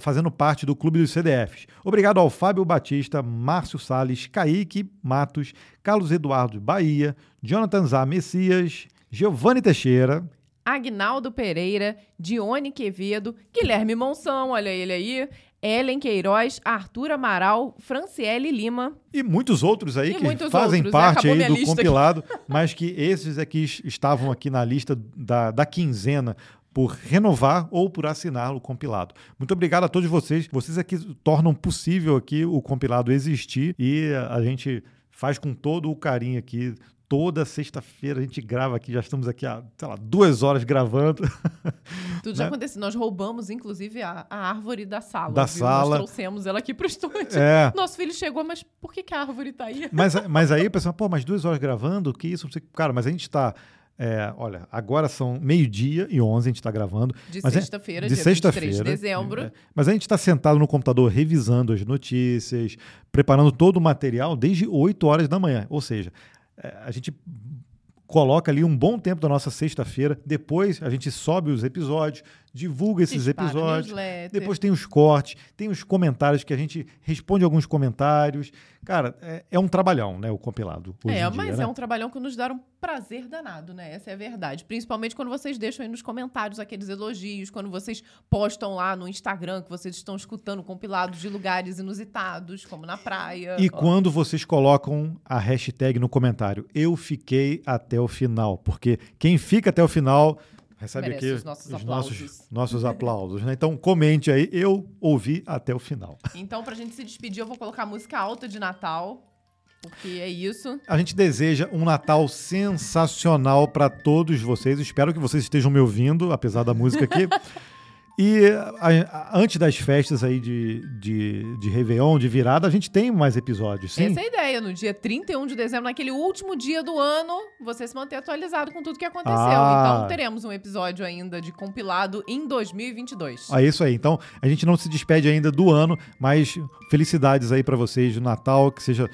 fazendo parte do Clube dos CDFs. Obrigado ao Fábio Batista, Márcio Sales, Kaique Matos, Carlos Eduardo Bahia, Jonathan Zá Messias, Giovanni Teixeira, Agnaldo Pereira, Dione Quevedo, Guilherme Monção, olha ele aí, Ellen Queiroz, Arthur Amaral, Franciele Lima. E muitos outros aí e que fazem outros, parte aí do compilado, aqui. mas que esses aqui estavam aqui na lista da, da quinzena por renovar ou por assinar o compilado. Muito obrigado a todos vocês. Vocês aqui tornam possível aqui o compilado existir e a gente faz com todo o carinho aqui toda sexta-feira a gente grava aqui, já estamos aqui há, sei lá, duas horas gravando. Tudo já né? aconteceu. Nós roubamos, inclusive, a, a árvore da sala. Da viu? sala. Nós trouxemos ela aqui para o estúdio. É. Nosso filho chegou, mas por que, que a árvore está aí? Mas, mas aí o pessoal, pô, mas duas horas gravando, que isso? Cara, mas a gente está... É, olha, agora são meio-dia e 11, a gente está gravando. De é sexta-feira, é, de sexta-feira. de dezembro. É, mas a gente está sentado no computador revisando as notícias, preparando todo o material desde 8 horas da manhã. Ou seja, a gente coloca ali um bom tempo da nossa sexta-feira, depois a gente sobe os episódios, divulga esses Dispara episódios, depois tem os cortes, tem os comentários que a gente responde alguns comentários. Cara, é, é um trabalhão, né, o compilado. é, dia, mas né? é um trabalhão que nos dá um prazer danado, né? Essa é a verdade. Principalmente quando vocês deixam aí nos comentários aqueles elogios, quando vocês postam lá no Instagram que vocês estão escutando compilados de lugares inusitados, como na praia. E ó. quando vocês colocam a hashtag no comentário, eu fiquei até o final, porque quem fica até o final recebe Merece aqui os nossos os aplausos. Nossos, nossos aplausos né? Então comente aí, eu ouvi até o final. Então, pra gente se despedir, eu vou colocar música alta de Natal. Porque é isso. A gente deseja um Natal sensacional para todos vocês. Espero que vocês estejam me ouvindo, apesar da música aqui. E a, a, antes das festas aí de, de, de Réveillon, de virada, a gente tem mais episódios, sim? Essa é a ideia. No dia 31 de dezembro, naquele último dia do ano, você se manter atualizado com tudo que aconteceu. Ah. Então, teremos um episódio ainda de compilado em 2022. É isso aí. Então, a gente não se despede ainda do ano, mas felicidades aí para vocês de Natal, que seja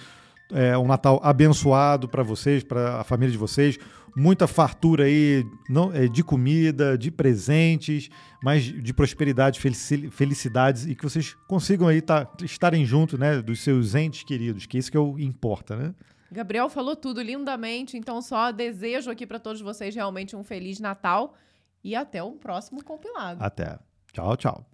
é, um Natal abençoado para vocês, para a família de vocês. Muita fartura aí não, é, de comida, de presentes, mas de prosperidade, felicidades e que vocês consigam aí tá, estarem juntos né, dos seus entes queridos, que isso que é o importa, né? Gabriel falou tudo lindamente, então só desejo aqui para todos vocês realmente um feliz Natal e até o próximo compilado. Até. Tchau, tchau.